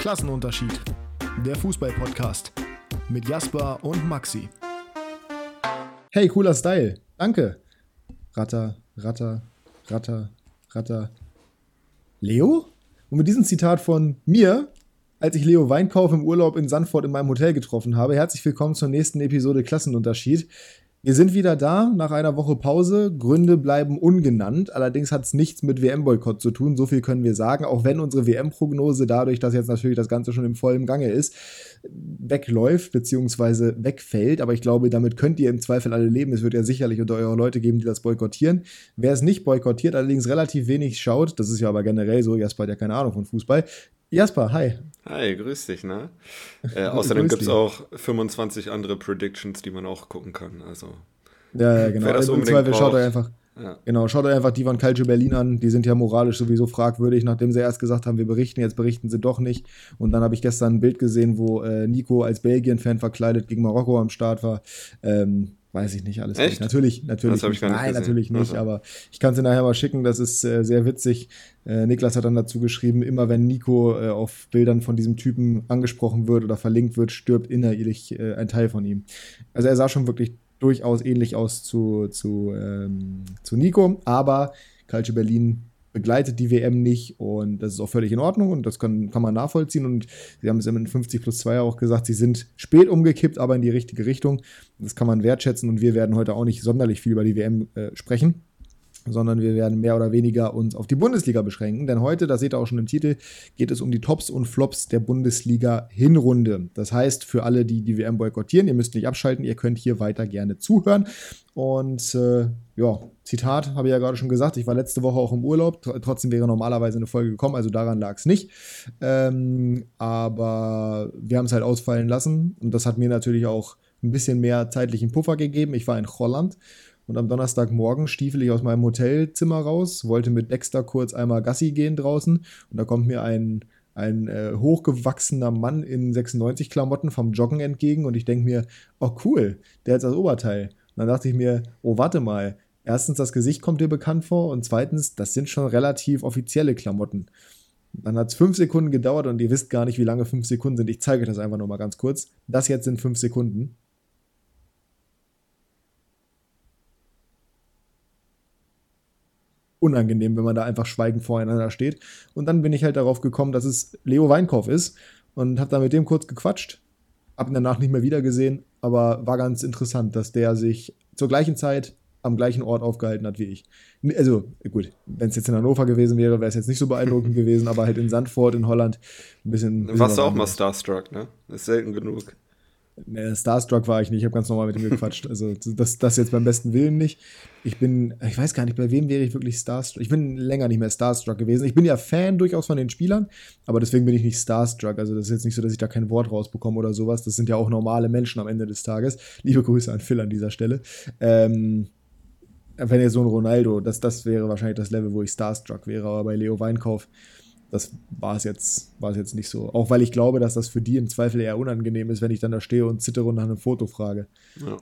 Klassenunterschied. Der Fußball-Podcast mit Jasper und Maxi. Hey, cooler Style. Danke. Ratter, Ratter, Ratter, Ratter. Leo? Und mit diesem Zitat von mir, als ich Leo Weinkauf im Urlaub in Sandford in meinem Hotel getroffen habe, herzlich willkommen zur nächsten Episode Klassenunterschied. Wir sind wieder da nach einer Woche Pause. Gründe bleiben ungenannt. Allerdings hat es nichts mit WM-Boykott zu tun. So viel können wir sagen. Auch wenn unsere WM-Prognose dadurch, dass jetzt natürlich das Ganze schon im vollen Gange ist, wegläuft bzw. wegfällt. Aber ich glaube, damit könnt ihr im Zweifel alle leben. Es wird ja sicherlich unter eure Leute geben, die das boykottieren. Wer es nicht boykottiert, allerdings relativ wenig schaut, das ist ja aber generell so, Jasper hat ja keine Ahnung von Fußball. Jasper, hi. Hi, grüß dich, ne? Äh, außerdem gibt es auch 25 andere Predictions, die man auch gucken kann. Also, ja, ja genau. Das Im Zweifel schaut euch einfach. Ja. Genau, schaut euch einfach die von Calcio Berlin an. Die sind ja moralisch sowieso fragwürdig, nachdem sie erst gesagt haben, wir berichten, jetzt berichten sie doch nicht. Und dann habe ich gestern ein Bild gesehen, wo äh, Nico als Belgien-Fan verkleidet gegen Marokko am Start war. Ähm, weiß ich nicht alles. Echt? Natürlich, natürlich. Das nicht. Nein, gesehen. natürlich nicht. Also. Aber ich kann es dir nachher mal schicken. Das ist äh, sehr witzig. Äh, Niklas hat dann dazu geschrieben, immer wenn Nico äh, auf Bildern von diesem Typen angesprochen wird oder verlinkt wird, stirbt innerlich äh, ein Teil von ihm. Also er sah schon wirklich durchaus ähnlich aus zu, zu, ähm, zu Nico, aber Calcio Berlin begleitet die WM nicht und das ist auch völlig in Ordnung und das kann, kann man nachvollziehen und sie haben es in 50 plus 2 auch gesagt, sie sind spät umgekippt, aber in die richtige Richtung. Das kann man wertschätzen und wir werden heute auch nicht sonderlich viel über die WM äh, sprechen sondern wir werden mehr oder weniger uns auf die Bundesliga beschränken. Denn heute, das seht ihr auch schon im Titel, geht es um die Tops und Flops der Bundesliga-Hinrunde. Das heißt, für alle, die die WM boykottieren, ihr müsst nicht abschalten, ihr könnt hier weiter gerne zuhören. Und äh, ja, Zitat habe ich ja gerade schon gesagt, ich war letzte Woche auch im Urlaub, trotzdem wäre normalerweise eine Folge gekommen, also daran lag es nicht. Ähm, aber wir haben es halt ausfallen lassen und das hat mir natürlich auch ein bisschen mehr zeitlichen Puffer gegeben. Ich war in Holland und am Donnerstagmorgen stiefel ich aus meinem Hotelzimmer raus, wollte mit Dexter kurz einmal Gassi gehen draußen. Und da kommt mir ein, ein äh, hochgewachsener Mann in 96-Klamotten vom Joggen entgegen. Und ich denke mir, oh cool, der hat das Oberteil. Und dann dachte ich mir, oh warte mal, erstens, das Gesicht kommt dir bekannt vor. Und zweitens, das sind schon relativ offizielle Klamotten. Dann hat es fünf Sekunden gedauert und ihr wisst gar nicht, wie lange fünf Sekunden sind. Ich zeige euch das einfach nur mal ganz kurz. Das jetzt sind fünf Sekunden. Unangenehm, wenn man da einfach schweigend voreinander steht. Und dann bin ich halt darauf gekommen, dass es Leo Weinkauf ist und habe da mit dem kurz gequatscht. Hab ihn danach nicht mehr wiedergesehen, aber war ganz interessant, dass der sich zur gleichen Zeit am gleichen Ort aufgehalten hat wie ich. Also, gut, wenn es jetzt in Hannover gewesen wäre, wäre es jetzt nicht so beeindruckend gewesen, aber halt in Sandford in Holland ein bisschen. Du warst auch mal Starstruck, ne? Das ist selten genug. Nee, Starstruck war ich nicht, ich habe ganz normal mit ihm gequatscht. Also das, das jetzt beim besten Willen nicht. Ich bin, ich weiß gar nicht, bei wem wäre ich wirklich Starstruck. Ich bin länger nicht mehr Starstruck gewesen. Ich bin ja Fan durchaus von den Spielern, aber deswegen bin ich nicht Starstruck. Also das ist jetzt nicht so, dass ich da kein Wort rausbekomme oder sowas. Das sind ja auch normale Menschen am Ende des Tages. Liebe Grüße an Phil an dieser Stelle. Ähm, wenn jetzt so ein Ronaldo, das, das wäre wahrscheinlich das Level, wo ich Starstruck wäre, aber bei Leo Weinkauf das war es jetzt, war es jetzt nicht so. Auch weil ich glaube, dass das für die im Zweifel eher unangenehm ist, wenn ich dann da stehe und zittere und nach einem Foto frage. Ja.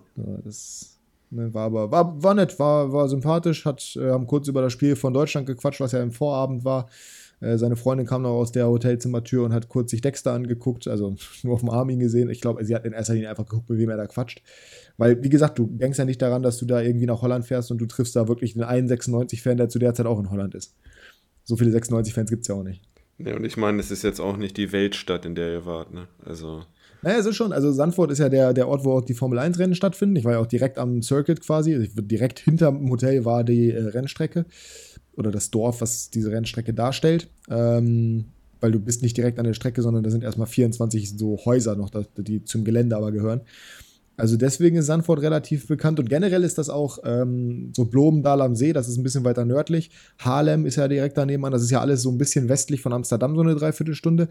das ne, war aber, war, war nett, war, war sympathisch, hat, äh, haben kurz über das Spiel von Deutschland gequatscht, was ja im Vorabend war. Äh, seine Freundin kam noch aus der Hotelzimmertür und hat kurz sich Dexter angeguckt, also nur auf dem Arm ihn gesehen. Ich glaube, sie hat in erster Linie einfach geguckt, mit wem er da quatscht. Weil, wie gesagt, du denkst ja nicht daran, dass du da irgendwie nach Holland fährst und du triffst da wirklich den einen 96-Fan, der zu der Zeit auch in Holland ist so viele 96-Fans gibt es ja auch nicht. Ja, und ich meine, es ist jetzt auch nicht die Weltstadt, in der ihr wart, ne? Also. Naja, es ist schon, also Sandford ist ja der, der Ort, wo auch die Formel 1-Rennen stattfinden. Ich war ja auch direkt am Circuit quasi. Direkt hinter dem Hotel war die äh, Rennstrecke oder das Dorf, was diese Rennstrecke darstellt. Ähm, weil du bist nicht direkt an der Strecke, sondern da sind erstmal 24 so Häuser noch, die zum Gelände aber gehören. Also deswegen ist Sandford relativ bekannt und generell ist das auch ähm, so Blomendal am See, das ist ein bisschen weiter nördlich. Haarlem ist ja direkt daneben an, das ist ja alles so ein bisschen westlich von Amsterdam, so eine Dreiviertelstunde.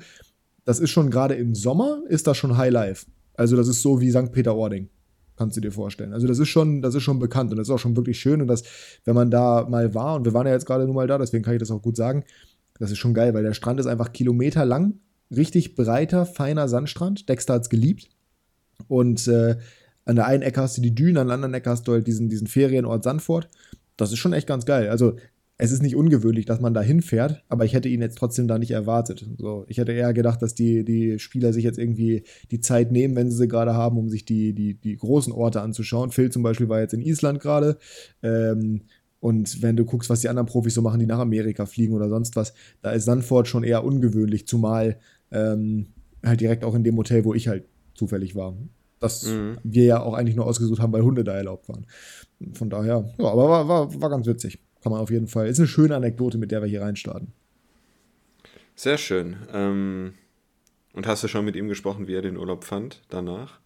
Das ist schon gerade im Sommer, ist das schon High Life. Also das ist so wie St. Peter-Ording, kannst du dir vorstellen. Also das ist schon, das ist schon bekannt und das ist auch schon wirklich schön und das, wenn man da mal war und wir waren ja jetzt gerade nur mal da, deswegen kann ich das auch gut sagen, das ist schon geil, weil der Strand ist einfach kilometerlang, richtig breiter, feiner Sandstrand. Dexter hat es geliebt und äh, an der einen Ecke hast du die Dünen, an der anderen Ecke hast du halt diesen, diesen Ferienort Sandford. Das ist schon echt ganz geil. Also es ist nicht ungewöhnlich, dass man da hinfährt, aber ich hätte ihn jetzt trotzdem da nicht erwartet. So, ich hätte eher gedacht, dass die, die Spieler sich jetzt irgendwie die Zeit nehmen, wenn sie sie gerade haben, um sich die, die, die großen Orte anzuschauen. Phil zum Beispiel war jetzt in Island gerade. Ähm, und wenn du guckst, was die anderen Profis so machen, die nach Amerika fliegen oder sonst was, da ist Sanford schon eher ungewöhnlich, zumal ähm, halt direkt auch in dem Hotel, wo ich halt zufällig war. Das mhm. wir ja auch eigentlich nur ausgesucht haben, weil Hunde da erlaubt waren. Von daher, ja, aber war, war, war ganz witzig. Kann man auf jeden Fall. Ist eine schöne Anekdote, mit der wir hier reinstarten. Sehr schön. Ähm, und hast du schon mit ihm gesprochen, wie er den Urlaub fand danach?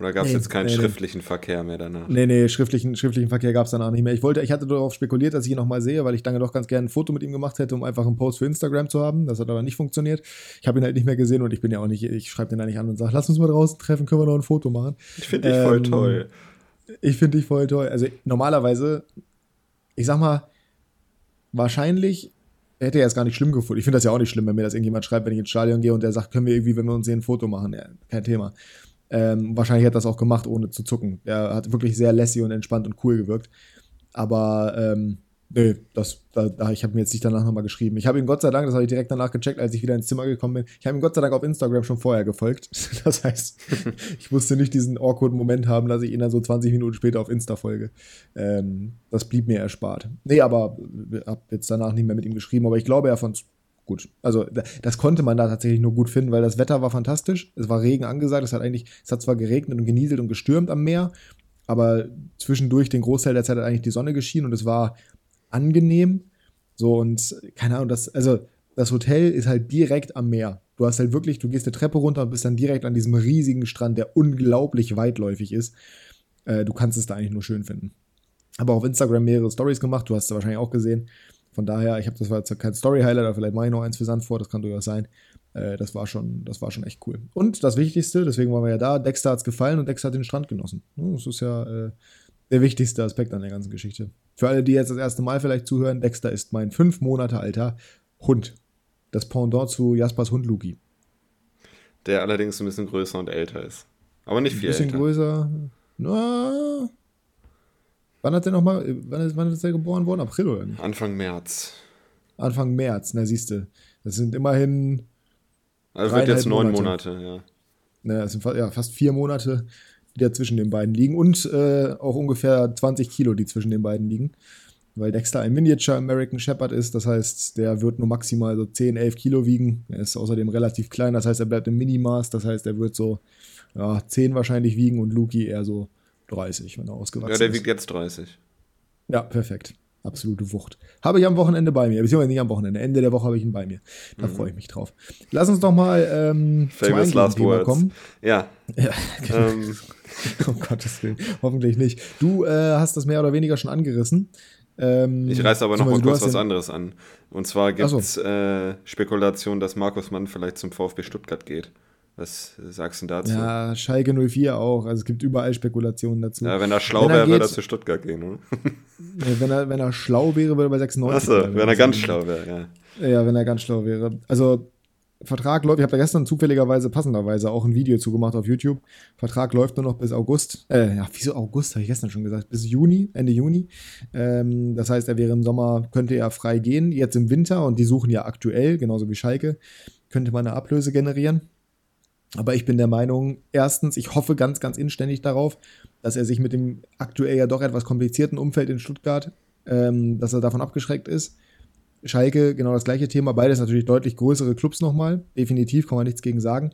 Oder gab es nee, jetzt keinen nee, schriftlichen nee. Verkehr mehr danach? Nee, nee, schriftlichen, schriftlichen Verkehr gab es danach nicht mehr. Ich wollte, ich hatte darauf spekuliert, dass ich ihn nochmal sehe, weil ich dann doch ganz gerne ein Foto mit ihm gemacht hätte, um einfach einen Post für Instagram zu haben. Das hat aber nicht funktioniert. Ich habe ihn halt nicht mehr gesehen und ich bin ja auch nicht, ich schreibe den da nicht an und sage, lass uns mal draußen treffen, können wir noch ein Foto machen. Ich finde dich ähm, voll toll. Ich finde dich voll toll. Also normalerweise, ich sag mal, wahrscheinlich hätte er es gar nicht schlimm gefunden. Ich finde das ja auch nicht schlimm, wenn mir das irgendjemand schreibt, wenn ich ins Stadion gehe und der sagt, können wir irgendwie, wenn wir uns sehen, ein Foto machen. Ja, kein Thema. Ähm, wahrscheinlich hat er das auch gemacht, ohne zu zucken. Er hat wirklich sehr lässig und entspannt und cool gewirkt. Aber ähm, nee, das, da, ich habe mir jetzt nicht danach nochmal geschrieben. Ich habe ihn Gott sei Dank, das habe ich direkt danach gecheckt, als ich wieder ins Zimmer gekommen bin. Ich habe ihm Gott sei Dank auf Instagram schon vorher gefolgt. Das heißt, ich musste nicht diesen awkward Moment haben, dass ich ihn dann so 20 Minuten später auf Insta folge. Ähm, das blieb mir erspart. Nee, aber habe jetzt danach nicht mehr mit ihm geschrieben. Aber ich glaube, er fand gut. Also das konnte man da tatsächlich nur gut finden, weil das Wetter war fantastisch. Es war Regen angesagt. Es hat eigentlich, es hat zwar geregnet und genieselt und gestürmt am Meer, aber zwischendurch den Großteil der Zeit hat eigentlich die Sonne geschienen und es war angenehm. So und keine Ahnung, das, also das Hotel ist halt direkt am Meer. Du hast halt wirklich, du gehst eine Treppe runter und bist dann direkt an diesem riesigen Strand, der unglaublich weitläufig ist. Äh, du kannst es da eigentlich nur schön finden. Aber auf Instagram mehrere Stories gemacht, du hast es wahrscheinlich auch gesehen. Von daher, ich habe das war jetzt kein Story-Highlight, aber vielleicht mache ich noch eins für Sandford, das kann durchaus sein. Äh, das, war schon, das war schon echt cool. Und das Wichtigste, deswegen waren wir ja da, Dexter hat es gefallen und Dexter hat den Strand genossen. Das ist ja äh, der wichtigste Aspekt an der ganzen Geschichte. Für alle, die jetzt das erste Mal vielleicht zuhören, Dexter ist mein fünf Monate alter Hund. Das Pendant zu Jaspers Hund Luki. Der allerdings ein bisschen größer und älter ist. Aber nicht viel älter. Ein bisschen älter. größer. Na, Wann hat der nochmal, wann ist, wann ist der geboren worden? April oder nicht? Anfang März. Anfang März, na siehst du. Das sind immerhin. Also wird jetzt neun Monate, Monate ja. Naja, es sind ja, fast vier Monate, die da zwischen den beiden liegen. Und äh, auch ungefähr 20 Kilo, die zwischen den beiden liegen. Weil Dexter ein Miniature American Shepherd ist. Das heißt, der wird nur maximal so 10, 11 Kilo wiegen. Er ist außerdem relativ klein. Das heißt, er bleibt im Minimaß. Das heißt, er wird so ja, 10 wahrscheinlich wiegen und Luki eher so 30, wenn er ausgewachsen ist. Ja, der wiegt jetzt 30. Ja, perfekt. Absolute Wucht. Habe ich am Wochenende bei mir, beziehungsweise nicht am Wochenende. Ende der Woche habe ich ihn bei mir. Da mhm. freue ich mich drauf. Lass uns doch mal ähm, Famous Last Words. kommen. Ja. ja genau. ähm. um Gottes Willen. Hoffentlich nicht. Du äh, hast das mehr oder weniger schon angerissen. Ähm, ich reiße aber noch mal kurz was anderes an. Und zwar gibt es so. äh, Spekulationen, dass Markus Mann vielleicht zum VfB Stuttgart geht. Was sagst du dazu? Ja, Schalke 04 auch. Also es gibt überall Spekulationen dazu. Ja, wenn er schlau wäre, würde er zu Stuttgart gehen, oder? wenn, er, wenn er schlau wäre, würde er bei 96. Achso, wenn er ganz schlau wäre, ja. Ja, wenn er ganz schlau wäre. Also, Vertrag läuft, ich habe da gestern zufälligerweise, passenderweise auch ein Video zugemacht auf YouTube. Vertrag läuft nur noch bis August. Äh, ja, wieso August, habe ich gestern schon gesagt. Bis Juni, Ende Juni. Ähm, das heißt, er wäre im Sommer, könnte er frei gehen. Jetzt im Winter, und die suchen ja aktuell, genauso wie Schalke, könnte man eine Ablöse generieren. Aber ich bin der Meinung, erstens, ich hoffe ganz, ganz inständig darauf, dass er sich mit dem aktuell ja doch etwas komplizierten Umfeld in Stuttgart, ähm, dass er davon abgeschreckt ist. Schalke, genau das gleiche Thema. Beides natürlich deutlich größere Clubs nochmal. Definitiv, kann man nichts gegen sagen.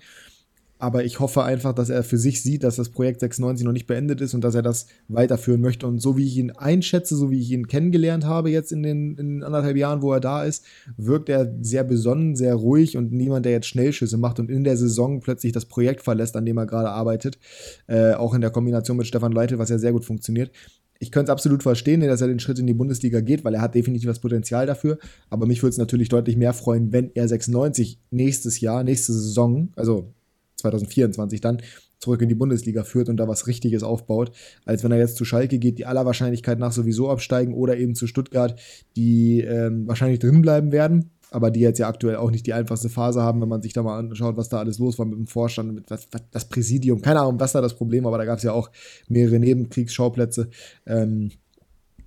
Aber ich hoffe einfach, dass er für sich sieht, dass das Projekt 96 noch nicht beendet ist und dass er das weiterführen möchte. Und so wie ich ihn einschätze, so wie ich ihn kennengelernt habe jetzt in den, in anderthalb Jahren, wo er da ist, wirkt er sehr besonnen, sehr ruhig und niemand, der jetzt Schnellschüsse macht und in der Saison plötzlich das Projekt verlässt, an dem er gerade arbeitet. Äh, auch in der Kombination mit Stefan Leitl, was ja sehr gut funktioniert. Ich könnte es absolut verstehen, dass er den Schritt in die Bundesliga geht, weil er hat definitiv das Potenzial dafür. Aber mich würde es natürlich deutlich mehr freuen, wenn er 96 nächstes Jahr, nächste Saison, also 2024 dann zurück in die Bundesliga führt und da was Richtiges aufbaut, als wenn er jetzt zu Schalke geht, die aller Wahrscheinlichkeit nach sowieso absteigen oder eben zu Stuttgart, die ähm, wahrscheinlich drin bleiben werden, aber die jetzt ja aktuell auch nicht die einfachste Phase haben, wenn man sich da mal anschaut, was da alles los war mit dem Vorstand, mit was, was, das Präsidium, keine Ahnung, was da das Problem war, aber da gab es ja auch mehrere Nebenkriegsschauplätze. Ähm,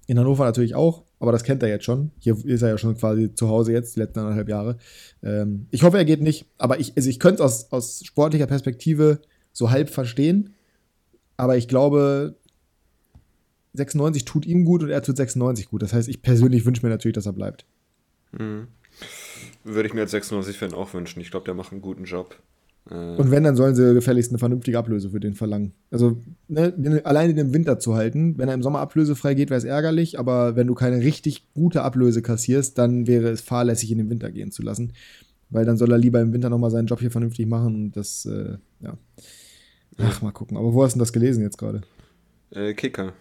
in Hannover natürlich auch. Aber das kennt er jetzt schon. Hier ist er ja schon quasi zu Hause jetzt, die letzten anderthalb Jahre. Ähm, ich hoffe, er geht nicht, aber ich, also ich könnte es aus, aus sportlicher Perspektive so halb verstehen, aber ich glaube, 96 tut ihm gut und er tut 96 gut. Das heißt, ich persönlich wünsche mir natürlich, dass er bleibt. Mhm. Würde ich mir als 96-Fan auch wünschen. Ich glaube, der macht einen guten Job. Äh und wenn, dann sollen sie gefälligst eine vernünftige Ablöse für den verlangen. Also ne, alleine den Winter zu halten, wenn er im Sommer ablösefrei geht, wäre es ärgerlich, aber wenn du keine richtig gute Ablöse kassierst, dann wäre es fahrlässig, in den Winter gehen zu lassen. Weil dann soll er lieber im Winter nochmal seinen Job hier vernünftig machen und das, äh, ja. Ach, mal gucken. Aber wo hast du denn das gelesen jetzt gerade? Äh, Kicker.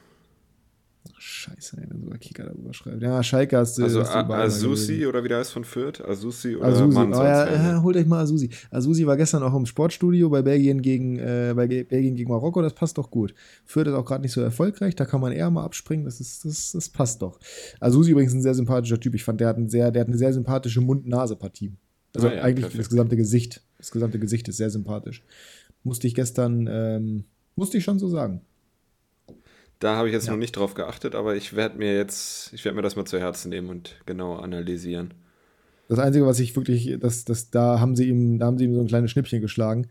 Scheiße, ey, wenn sogar Kicker darüber schreibt. Ja, Schalke hast du. Also Asusi oder wie der heißt von Fürth? Asusi oder Asusi. Oh, ja, ja, holt euch mal Asusi. Asusi war gestern auch im Sportstudio bei Belgien gegen, äh, bei Belgien gegen Marokko, das passt doch gut. Fürth ist auch gerade nicht so erfolgreich, da kann man eher mal abspringen, das, ist, das, das passt doch. Asusi übrigens ein sehr sympathischer Typ. Ich fand, der hat, ein sehr, der hat eine sehr sympathische Mund-Nase-Partie. Also ah, ja, eigentlich perfekt. das gesamte Gesicht. Das gesamte Gesicht ist sehr sympathisch. Musste ich gestern, ähm, musste ich schon so sagen. Da habe ich jetzt ja. noch nicht drauf geachtet, aber ich werde mir jetzt, ich werde mir das mal zu Herzen nehmen und genau analysieren. Das Einzige, was ich wirklich, das, das, da haben sie ihm, da haben sie ihm so ein kleines Schnippchen geschlagen.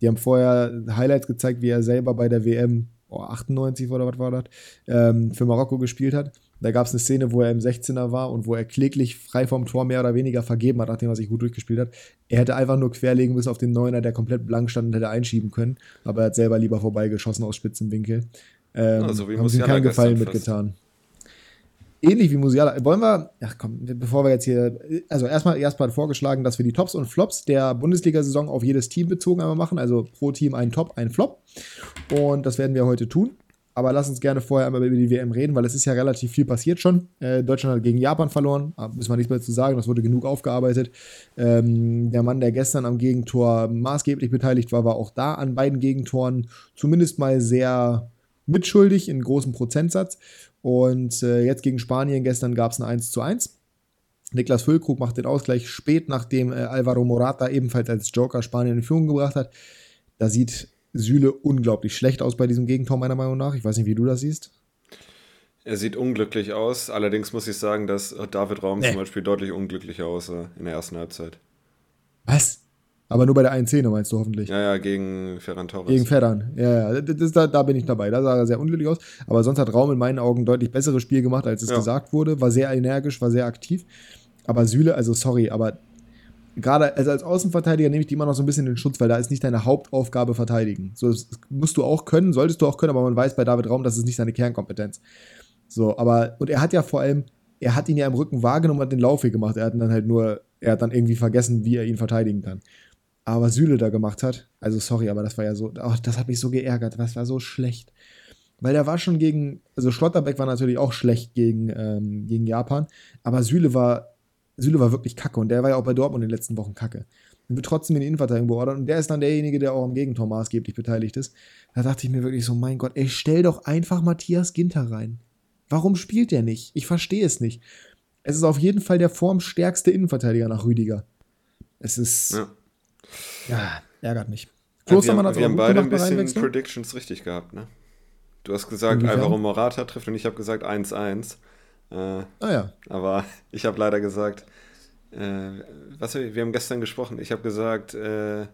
Die haben vorher Highlights gezeigt, wie er selber bei der WM oh, 98 oder was war das, ähm, für Marokko gespielt hat. Da gab es eine Szene, wo er im 16er war und wo er kläglich frei vom Tor mehr oder weniger vergeben hat, nachdem er sich gut durchgespielt hat. Er hätte einfach nur querlegen bis auf den Neuner, der komplett blank stand und hätte einschieben können, aber er hat selber lieber vorbeigeschossen aus spitzen Winkel. Ähm, also wie haben sie keinen Gefallen mitgetan. Ähnlich wie Musiala. Wollen wir, ach komm, bevor wir jetzt hier, also erstmal erstmal vorgeschlagen, dass wir die Tops und Flops der Bundesliga-Saison auf jedes Team bezogen einmal machen. Also pro Team ein Top, ein Flop. Und das werden wir heute tun. Aber lass uns gerne vorher einmal über die WM reden, weil es ist ja relativ viel passiert schon. Äh, Deutschland hat gegen Japan verloren, da müssen wir nichts mehr zu sagen, das wurde genug aufgearbeitet. Ähm, der Mann, der gestern am Gegentor maßgeblich beteiligt war, war auch da an beiden Gegentoren zumindest mal sehr mitschuldig in großem Prozentsatz. Und äh, jetzt gegen Spanien, gestern gab es ein 1 zu 1. Niklas Füllkrug macht den Ausgleich spät, nachdem äh, Alvaro Morata ebenfalls als Joker Spanien in Führung gebracht hat. Da sieht Süle unglaublich schlecht aus bei diesem Gegentor, meiner Meinung nach. Ich weiß nicht, wie du das siehst. Er sieht unglücklich aus. Allerdings muss ich sagen, dass David Raum nee. zum Beispiel deutlich unglücklicher aussah in der ersten Halbzeit. Was? Aber nur bei der 1-Szene meinst du hoffentlich. Ja, ja, gegen Ferran Torres. Gegen Ferran, ja, ja. Das, da, da bin ich dabei. Da sah er sehr unglücklich aus. Aber sonst hat Raum in meinen Augen deutlich besseres Spiel gemacht, als es ja. gesagt wurde. War sehr energisch, war sehr aktiv. Aber Süle, also sorry, aber gerade also als Außenverteidiger nehme ich die immer noch so ein bisschen in den Schutz, weil da ist nicht deine Hauptaufgabe verteidigen. So, das musst du auch können, solltest du auch können, aber man weiß bei David Raum, das ist nicht seine Kernkompetenz. So, aber, und er hat ja vor allem, er hat ihn ja im Rücken wahrgenommen und hat den Laufweg gemacht. Er hat dann halt nur, er hat dann irgendwie vergessen, wie er ihn verteidigen kann. Aber Süle da gemacht hat, also sorry, aber das war ja so, oh, das hat mich so geärgert, das war so schlecht. Weil der war schon gegen, also Schlotterbeck war natürlich auch schlecht gegen, ähm, gegen Japan, aber Süle war, Süle war wirklich kacke und der war ja auch bei Dortmund in den letzten Wochen kacke. Und wird trotzdem in die Innenverteidigung beordert und der ist dann derjenige, der auch am Gegentor maßgeblich beteiligt ist. Da dachte ich mir wirklich so, mein Gott, ey, stell doch einfach Matthias Ginter rein. Warum spielt der nicht? Ich verstehe es nicht. Es ist auf jeden Fall der formstärkste Innenverteidiger nach Rüdiger. Es ist. Ja. Ja, ärgert mich. Klostermann ja, wir, wir haben beide ein bisschen Predictions richtig gehabt, ne? Du hast gesagt, Alvaro Morata trifft und ich habe gesagt 1-1. Äh, ah ja. Aber ich habe leider gesagt, äh, was wir, haben gestern gesprochen, ich habe gesagt, äh,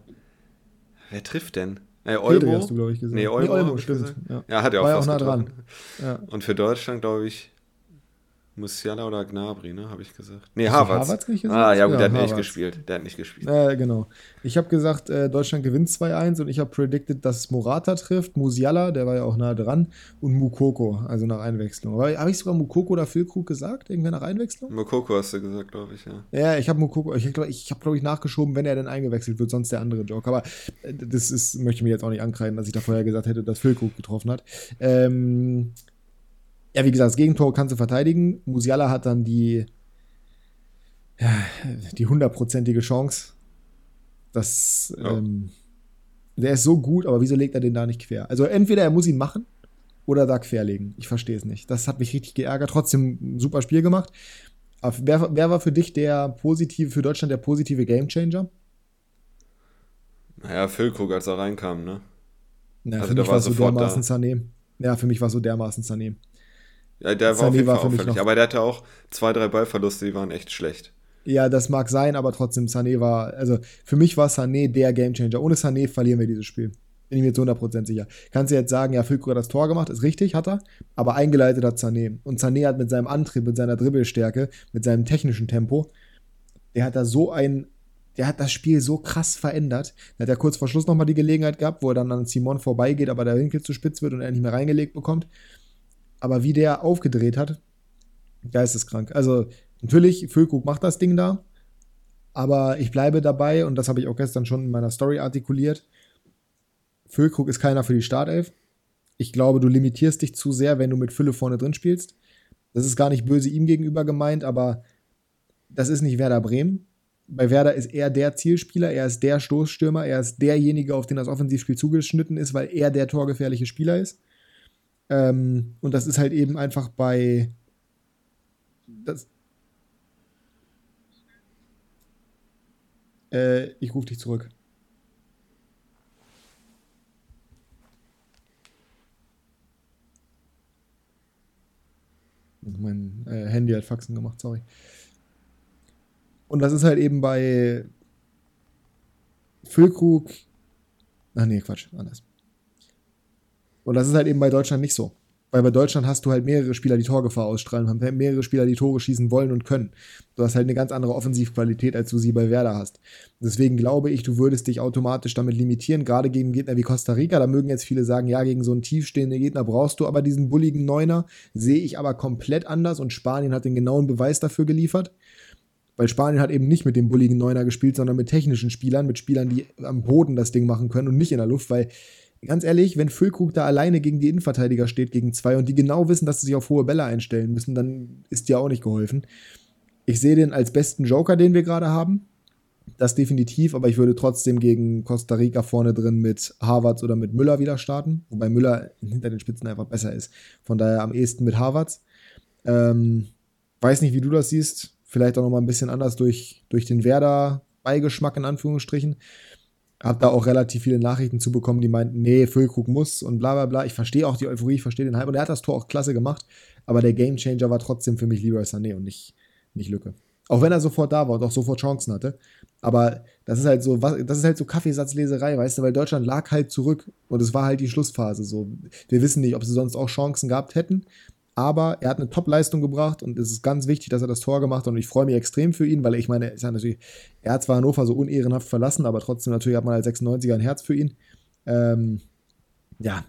wer trifft denn? Äh, Olmo? hast du, glaube ich, gesagt. Nee, Olmo, nee, Olmo stimmt. Ja. ja. hat ja auch War fast auch nah dran. Ja. Und für Deutschland, glaube ich, Musiala oder Gnabry, ne, habe ich gesagt. Nee, Havertz. Havertz nicht gesagt? Ah, ja, gut, ja, der hat nicht gespielt. Der hat nicht gespielt. Äh, genau. Ich habe gesagt, äh, Deutschland gewinnt 2-1 und ich habe predicted, dass Morata trifft, Musiala, der war ja auch nah dran, und Mukoko, also nach Einwechslung. Aber habe ich sogar Mukoko oder Füllkrug gesagt, irgendwer nach Einwechslung? Mukoko hast du gesagt, glaube ich, ja. Ja, ich habe Mukoko, ich glaube, ich habe, glaube ich, nachgeschoben, wenn er denn eingewechselt wird, sonst der andere Joke. Aber äh, das ist, möchte ich mir jetzt auch nicht ankreiden, dass ich da vorher gesagt hätte, dass Füllkrug getroffen hat. Ähm, ja, wie gesagt, das Gegentor kannst du verteidigen. Musiala hat dann die ja, die hundertprozentige Chance. Das, ja. ähm, der ist so gut, aber wieso legt er den da nicht quer? Also entweder er muss ihn machen oder da querlegen. Ich verstehe es nicht. Das hat mich richtig geärgert. Trotzdem ein super Spiel gemacht. Wer, wer, war für dich der positive, für Deutschland der positive Gamechanger? Naja, Füllkrug, als er reinkam, ne? Ja, also für mich war es so dermaßen Sané. Ja, für mich war es so dermaßen Sané. Ja, der Sané war auf jeden Fall auffällig, aber der hatte auch zwei, drei Ballverluste, die waren echt schlecht. Ja, das mag sein, aber trotzdem, Sané war, also für mich war Sané der Gamechanger. Ohne Sané verlieren wir dieses Spiel. Bin ich mir zu 100% sicher. Kannst du jetzt sagen, ja, Füllkrug hat das Tor gemacht, ist richtig, hat er, aber eingeleitet hat Sané. Und Sané hat mit seinem Antrieb, mit seiner Dribbelstärke, mit seinem technischen Tempo, der hat da so ein, der hat das Spiel so krass verändert. Der hat ja kurz vor Schluss nochmal die Gelegenheit gehabt, wo er dann an Simon vorbeigeht, aber der Winkel zu spitz wird und er nicht mehr reingelegt bekommt. Aber wie der aufgedreht hat, geisteskrank. Also, natürlich, Füllkrug macht das Ding da, aber ich bleibe dabei, und das habe ich auch gestern schon in meiner Story artikuliert. Füllkrug ist keiner für die Startelf. Ich glaube, du limitierst dich zu sehr, wenn du mit Fülle vorne drin spielst. Das ist gar nicht böse ihm gegenüber gemeint, aber das ist nicht Werder Bremen. Bei Werder ist er der Zielspieler, er ist der Stoßstürmer, er ist derjenige, auf den das Offensivspiel zugeschnitten ist, weil er der torgefährliche Spieler ist. Ähm, und das ist halt eben einfach bei. Das, äh, ich rufe dich zurück. Mein äh, Handy hat Faxen gemacht, sorry. Und das ist halt eben bei Füllkrug. Ach nee, Quatsch, anders. Und das ist halt eben bei Deutschland nicht so. Weil bei Deutschland hast du halt mehrere Spieler, die Torgefahr ausstrahlen, haben mehrere Spieler, die Tore schießen wollen und können. Du hast halt eine ganz andere Offensivqualität, als du sie bei Werder hast. Deswegen glaube ich, du würdest dich automatisch damit limitieren, gerade gegen Gegner wie Costa Rica. Da mögen jetzt viele sagen, ja, gegen so einen tiefstehenden Gegner brauchst du aber diesen bulligen Neuner. Sehe ich aber komplett anders und Spanien hat den genauen Beweis dafür geliefert. Weil Spanien hat eben nicht mit dem bulligen Neuner gespielt, sondern mit technischen Spielern, mit Spielern, die am Boden das Ding machen können und nicht in der Luft, weil ganz ehrlich, wenn Füllkrug da alleine gegen die Innenverteidiger steht, gegen zwei, und die genau wissen, dass sie sich auf hohe Bälle einstellen müssen, dann ist dir auch nicht geholfen. Ich sehe den als besten Joker, den wir gerade haben. Das definitiv, aber ich würde trotzdem gegen Costa Rica vorne drin mit Harvards oder mit Müller wieder starten, wobei Müller hinter den Spitzen einfach besser ist. Von daher am ehesten mit Harvards. Ähm, weiß nicht, wie du das siehst. Vielleicht auch noch mal ein bisschen anders durch, durch den Werder-Beigeschmack in Anführungsstrichen. Hab da auch relativ viele Nachrichten zu bekommen, die meinten, nee, Füllkrug muss und bla bla bla. Ich verstehe auch die Euphorie, ich verstehe den Hype und er hat das Tor auch klasse gemacht, aber der Gamechanger war trotzdem für mich lieber Sané und nicht, nicht Lücke. Auch wenn er sofort da war und auch sofort Chancen hatte. Aber das ist halt so, das ist halt so Kaffeesatzleserei, weißt du, weil Deutschland lag halt zurück und es war halt die Schlussphase so. Wir wissen nicht, ob sie sonst auch Chancen gehabt hätten, aber er hat eine Top-Leistung gebracht und es ist ganz wichtig, dass er das Tor gemacht hat und ich freue mich extrem für ihn, weil ich meine, ist ja natürlich, er hat zwar Hannover so unehrenhaft verlassen, aber trotzdem natürlich hat man als 96er ein Herz für ihn. Ähm, ja.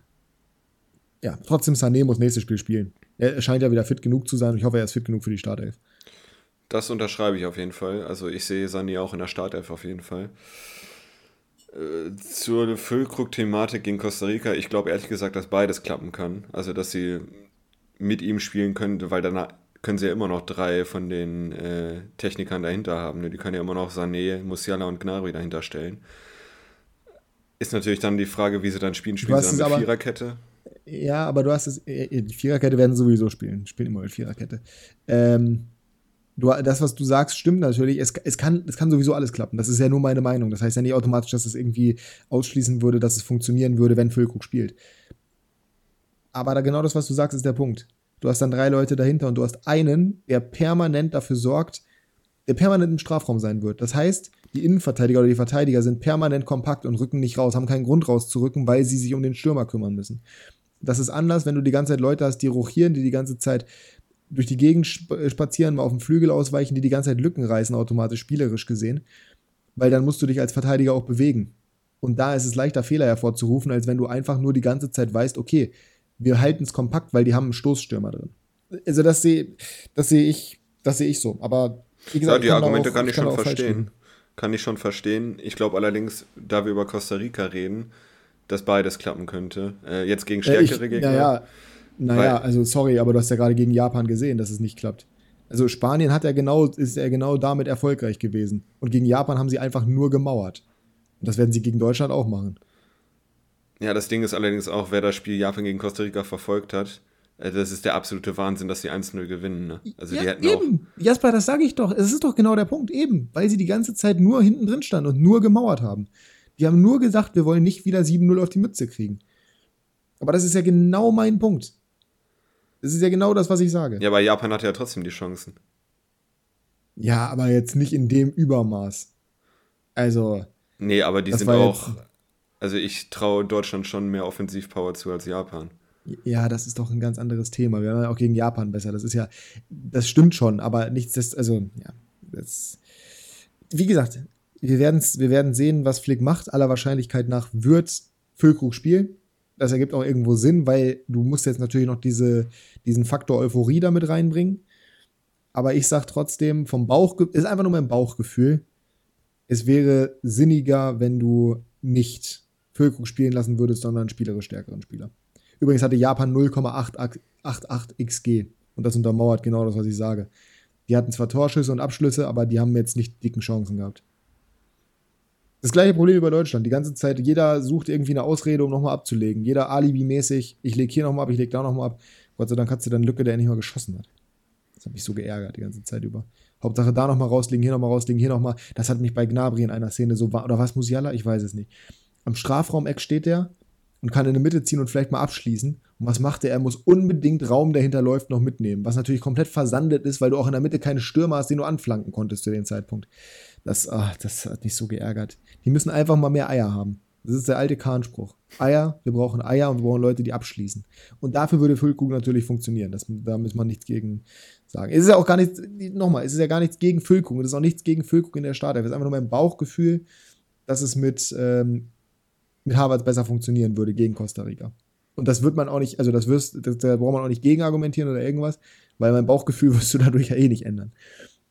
Ja, trotzdem Sané muss nächstes Spiel spielen. Er scheint ja wieder fit genug zu sein und ich hoffe, er ist fit genug für die Startelf. Das unterschreibe ich auf jeden Fall. Also ich sehe Sané auch in der Startelf auf jeden Fall. Äh, zur Füllkrug-Thematik gegen Costa Rica, ich glaube ehrlich gesagt, dass beides klappen kann. Also, dass sie mit ihm spielen könnte, weil dann können sie ja immer noch drei von den äh, Technikern dahinter haben. Ne? Die können ja immer noch Sané, Musiala und Gnabry dahinter stellen. Ist natürlich dann die Frage, wie sie dann spielen. Spielen sie dann mit aber, Viererkette? Ja, aber du hast es, äh, die Viererkette werden sowieso spielen. Spielen immer mit Viererkette. Ähm, du, das, was du sagst, stimmt natürlich. Es, es, kann, es kann sowieso alles klappen. Das ist ja nur meine Meinung. Das heißt ja nicht automatisch, dass es irgendwie ausschließen würde, dass es funktionieren würde, wenn Füllkrug spielt. Aber da genau das, was du sagst, ist der Punkt. Du hast dann drei Leute dahinter und du hast einen, der permanent dafür sorgt, der permanent im Strafraum sein wird. Das heißt, die Innenverteidiger oder die Verteidiger sind permanent kompakt und rücken nicht raus, haben keinen Grund rauszurücken, weil sie sich um den Stürmer kümmern müssen. Das ist anders, wenn du die ganze Zeit Leute hast, die rochieren, die die ganze Zeit durch die Gegend spazieren, mal auf dem Flügel ausweichen, die die ganze Zeit Lücken reißen, automatisch spielerisch gesehen. Weil dann musst du dich als Verteidiger auch bewegen. Und da ist es leichter, Fehler hervorzurufen, als wenn du einfach nur die ganze Zeit weißt, okay, wir halten es kompakt, weil die haben einen Stoßstürmer drin. Also das sehe das seh ich, das sehe ich so. Aber wie gesagt, ja, die Argumente auch, kann ich, kann schon verstehen. Kann ich schon verstehen. Ich glaube allerdings, da wir über Costa Rica reden, dass beides klappen könnte. Äh, jetzt gegen stärkere äh, ich, Gegner. Naja, naja, also sorry, aber du hast ja gerade gegen Japan gesehen, dass es nicht klappt. Also Spanien hat ja genau, ist ja genau damit erfolgreich gewesen. Und gegen Japan haben sie einfach nur gemauert. Und das werden sie gegen Deutschland auch machen. Ja, das Ding ist allerdings auch, wer das Spiel Japan gegen Costa Rica verfolgt hat, äh, das ist der absolute Wahnsinn, dass sie 1-0 gewinnen. Ne? Also ja, die hätten eben. Auch Jasper, das sage ich doch. Es ist doch genau der Punkt. Eben. Weil sie die ganze Zeit nur hinten drin standen und nur gemauert haben. Die haben nur gesagt, wir wollen nicht wieder 7-0 auf die Mütze kriegen. Aber das ist ja genau mein Punkt. Das ist ja genau das, was ich sage. Ja, aber Japan hatte ja trotzdem die Chancen. Ja, aber jetzt nicht in dem Übermaß. Also. Nee, aber die sind auch. Also ich traue Deutschland schon mehr Offensivpower zu als Japan. Ja, das ist doch ein ganz anderes Thema. Wir waren ja auch gegen Japan besser. Das ist ja, das stimmt schon, aber nichts, das, also, ja, das, wie gesagt, wir, werden's, wir werden sehen, was Flick macht. Aller Wahrscheinlichkeit nach wird Füllkrug spielen. Das ergibt auch irgendwo Sinn, weil du musst jetzt natürlich noch diese, diesen Faktor Euphorie damit reinbringen. Aber ich sag trotzdem, vom Bauch, ist einfach nur mein Bauchgefühl. Es wäre sinniger, wenn du nicht Füllkrug spielen lassen würdest, sondern einen spielerisch stärkeren Spieler. Übrigens hatte Japan 0,88 XG. Und das untermauert genau das, was ich sage. Die hatten zwar Torschüsse und Abschlüsse, aber die haben jetzt nicht dicken Chancen gehabt. Das gleiche Problem bei Deutschland. Die ganze Zeit, jeder sucht irgendwie eine Ausrede, um nochmal abzulegen. Jeder Alibi-mäßig, ich lege hier nochmal ab, ich lege da nochmal ab. Gott sei Dank hat sie dann Lücke, der nicht mal geschossen hat. Das hat mich so geärgert die ganze Zeit über. Hauptsache da nochmal rauslegen, hier nochmal rauslegen, hier nochmal. Das hat mich bei Gnabry in einer Szene so war. Oder was Musiala? Ich weiß es nicht. Am Strafraumeck steht der und kann in die Mitte ziehen und vielleicht mal abschließen. Und was macht er? Er muss unbedingt Raum, der hinterläuft, noch mitnehmen. Was natürlich komplett versandet ist, weil du auch in der Mitte keine Stürmer hast, den du anflanken konntest zu dem Zeitpunkt. Das, ach, das hat mich so geärgert. Die müssen einfach mal mehr Eier haben. Das ist der alte Kahnspruch. Eier, wir brauchen Eier und wir brauchen Leute, die abschließen. Und dafür würde Füllkrug natürlich funktionieren. Das, da muss man nichts gegen sagen. Es ist ja auch gar nichts, nochmal, es ist ja gar nichts gegen Füllkrug. Es ist auch nichts gegen Füllkrug in der Startelf. Es ist einfach nur mein Bauchgefühl, dass es mit, ähm, mit Harvard besser funktionieren würde gegen Costa Rica. Und das wird man auch nicht, also das wirst, das, da braucht man auch nicht gegen argumentieren oder irgendwas, weil mein Bauchgefühl wirst du dadurch ja eh nicht ändern.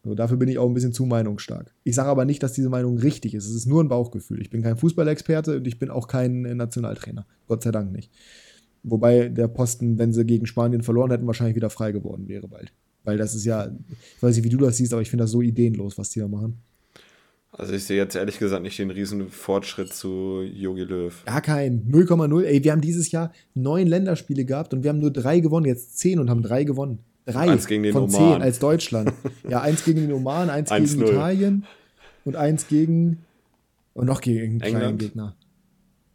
So, dafür bin ich auch ein bisschen zu meinungsstark. Ich sage aber nicht, dass diese Meinung richtig ist. Es ist nur ein Bauchgefühl. Ich bin kein Fußballexperte und ich bin auch kein Nationaltrainer. Gott sei Dank nicht. Wobei der Posten, wenn sie gegen Spanien verloren hätten, wahrscheinlich wieder frei geworden wäre bald. Weil das ist ja, ich weiß nicht, wie du das siehst, aber ich finde das so ideenlos, was die da machen. Also ich sehe jetzt ehrlich gesagt nicht den riesen Fortschritt zu Yogi Löw. Gar kein 0,0. Ey, wir haben dieses Jahr neun Länderspiele gehabt und wir haben nur drei gewonnen, jetzt zehn und haben drei gewonnen. Drei eins gegen den von Oman. zehn als Deutschland. ja, eins gegen den Oman, eins gegen Italien und eins gegen und noch gegen einen kleinen Gegner.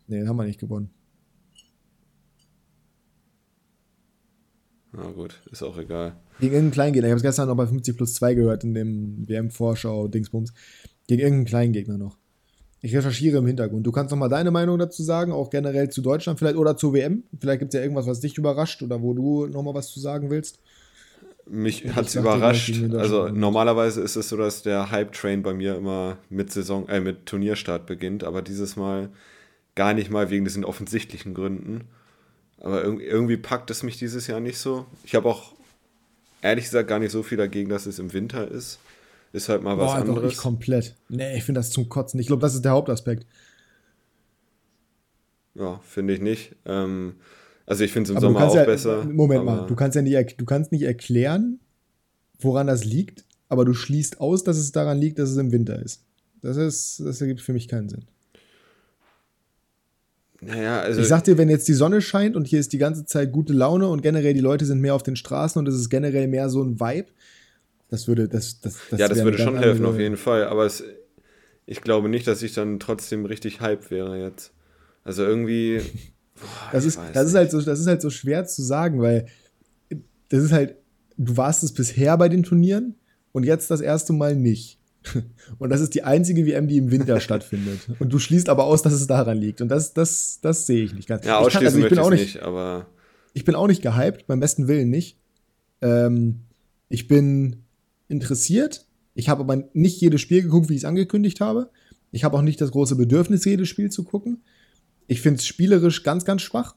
Nee, haben wir nicht gewonnen. Na gut, ist auch egal. Gegen irgendeinen kleinen Gegner. Ich habe es gestern noch bei 50 plus 2 gehört in dem WM-Vorschau-Dingsbums. Gegen irgendeinen kleinen Gegner noch. Ich recherchiere im Hintergrund. Du kannst noch mal deine Meinung dazu sagen, auch generell zu Deutschland vielleicht oder zur WM. Vielleicht gibt es ja irgendwas, was dich überrascht oder wo du noch mal was zu sagen willst. Mich hat es überrascht. Also normalerweise ist es so, dass der Hype-Train bei mir immer mit Saison, äh, mit Turnierstart beginnt, aber dieses Mal gar nicht mal wegen diesen offensichtlichen Gründen. Aber irgendwie packt es mich dieses Jahr nicht so. Ich habe auch ehrlich gesagt gar nicht so viel dagegen, dass es im Winter ist. Ist halt mal was Boah, anderes. Doch nicht komplett. Nee, ich finde das zum Kotzen. Ich glaube, das ist der Hauptaspekt. Ja, finde ich nicht. Ähm, also ich finde es im aber Sommer auch ja, besser. Moment mal, du kannst ja nicht, du kannst nicht erklären, woran das liegt, aber du schließt aus, dass es daran liegt, dass es im Winter ist. Das ist, das ergibt für mich keinen Sinn. Naja, also. Ich sag dir, wenn jetzt die Sonne scheint und hier ist die ganze Zeit gute Laune und generell die Leute sind mehr auf den Straßen und es ist generell mehr so ein Vibe, das würde, das, das, das Ja, das würde schon helfen, auf jeden Fall. Aber es, ich glaube nicht, dass ich dann trotzdem richtig hype wäre jetzt. Also irgendwie. Boah, das ist, das ist halt so, das ist halt so schwer zu sagen, weil das ist halt, du warst es bisher bei den Turnieren und jetzt das erste Mal nicht. Und das ist die einzige WM, die im Winter stattfindet. Und du schließt aber aus, dass es daran liegt. Und das, das, das sehe ich nicht ganz. Ja, ausschließen ich, kann, also ich bin auch nicht, nicht, aber. Ich bin auch nicht gehypt, beim besten Willen nicht. Ähm, ich bin interessiert. Ich habe aber nicht jedes Spiel geguckt, wie ich es angekündigt habe. Ich habe auch nicht das große Bedürfnis, jedes Spiel zu gucken. Ich finde es spielerisch ganz, ganz schwach.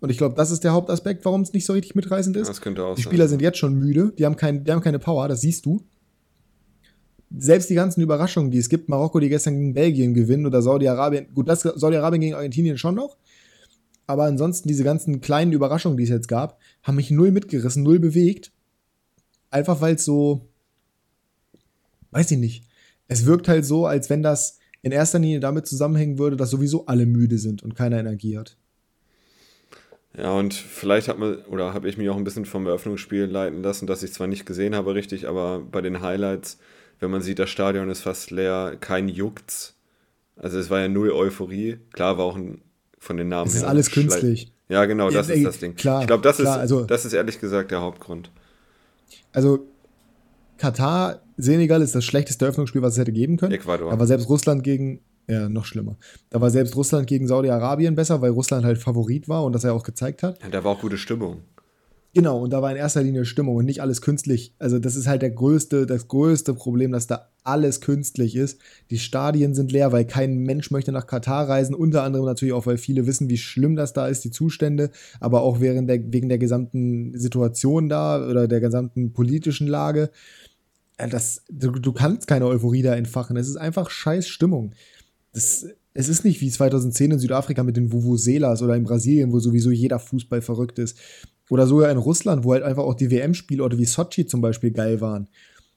Und ich glaube, das ist der Hauptaspekt, warum es nicht so richtig mitreißend ist. Das könnte auch die Spieler sein. sind jetzt schon müde, die haben, kein, die haben keine Power, das siehst du. Selbst die ganzen Überraschungen, die es gibt, Marokko, die gestern gegen Belgien gewinnen oder Saudi-Arabien, gut, das Saudi-Arabien gegen Argentinien schon noch. Aber ansonsten diese ganzen kleinen Überraschungen, die es jetzt gab, haben mich null mitgerissen, null bewegt. Einfach weil es so, weiß ich nicht. Es wirkt halt so, als wenn das in erster Linie damit zusammenhängen würde, dass sowieso alle müde sind und keiner Energie hat. Ja, und vielleicht hat man, oder habe ich mich auch ein bisschen vom Eröffnungsspiel leiten lassen, dass ich zwar nicht gesehen habe richtig, aber bei den Highlights, wenn man sieht, das Stadion ist fast leer, kein Juckt's. Also es war ja null Euphorie. Klar war auch ein, von den Namen es her. Ist alles künstlich. Ja, genau, das ja, ist das Ding. Klar, ich glaube, das, klar, ist, also, das ist ehrlich gesagt der Hauptgrund. Also, Katar, Senegal ist das schlechteste Eröffnungsspiel, was es hätte geben können. Ecuador. Aber selbst Russland gegen, ja, noch schlimmer. Da war selbst Russland gegen Saudi-Arabien besser, weil Russland halt Favorit war und das er auch gezeigt hat. Ja, da war auch gute Stimmung. Genau, und da war in erster Linie Stimmung und nicht alles künstlich. Also, das ist halt der größte, das größte Problem, dass da alles künstlich ist. Die Stadien sind leer, weil kein Mensch möchte nach Katar reisen. Unter anderem natürlich auch, weil viele wissen, wie schlimm das da ist, die Zustände, aber auch während der, wegen der gesamten Situation da oder der gesamten politischen Lage. Äh, das, du, du kannst keine Euphorie da entfachen. Es ist einfach scheiß Stimmung. Das, es ist nicht wie 2010 in Südafrika mit den Vuvuzelas oder in Brasilien, wo sowieso jeder Fußball verrückt ist. Oder sogar in Russland, wo halt einfach auch die WM-Spielorte wie Sochi zum Beispiel geil waren.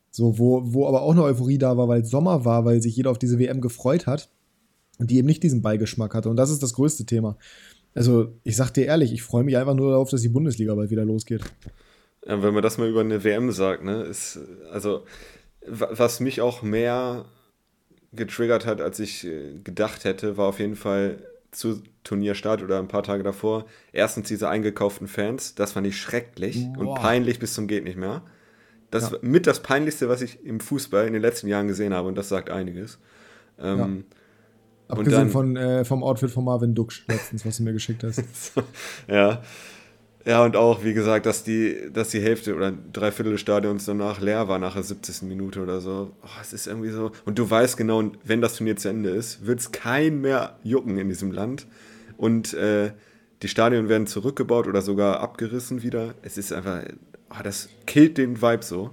So, wo, wo aber auch eine Euphorie da war, weil Sommer war, weil sich jeder auf diese WM gefreut hat und die eben nicht diesen Beigeschmack hatte. Und das ist das größte Thema. Also, ich sag dir ehrlich, ich freue mich einfach nur darauf, dass die Bundesliga bald wieder losgeht. Ja, wenn man das mal über eine WM sagt, ne, ist, also, was mich auch mehr getriggert hat, als ich äh, gedacht hätte, war auf jeden Fall zu Turnierstart oder ein paar Tage davor. Erstens diese eingekauften Fans, das fand ich schrecklich Boah. und peinlich bis zum geht nicht mehr. Das ja. mit das peinlichste, was ich im Fußball in den letzten Jahren gesehen habe und das sagt einiges. Ähm, ja. Abgesehen dann, von, äh, vom Outfit von Marvin Duksch letztens, was du mir geschickt hast. ja. Ja, und auch, wie gesagt, dass die, dass die Hälfte oder drei Viertel des Stadions danach leer war, nach der 70. Minute oder so. Oh, es ist irgendwie so. Und du weißt genau, wenn das Turnier zu Ende ist, wird es kein mehr jucken in diesem Land. Und äh, die Stadien werden zurückgebaut oder sogar abgerissen wieder. Es ist einfach, oh, das killt den Vibe so.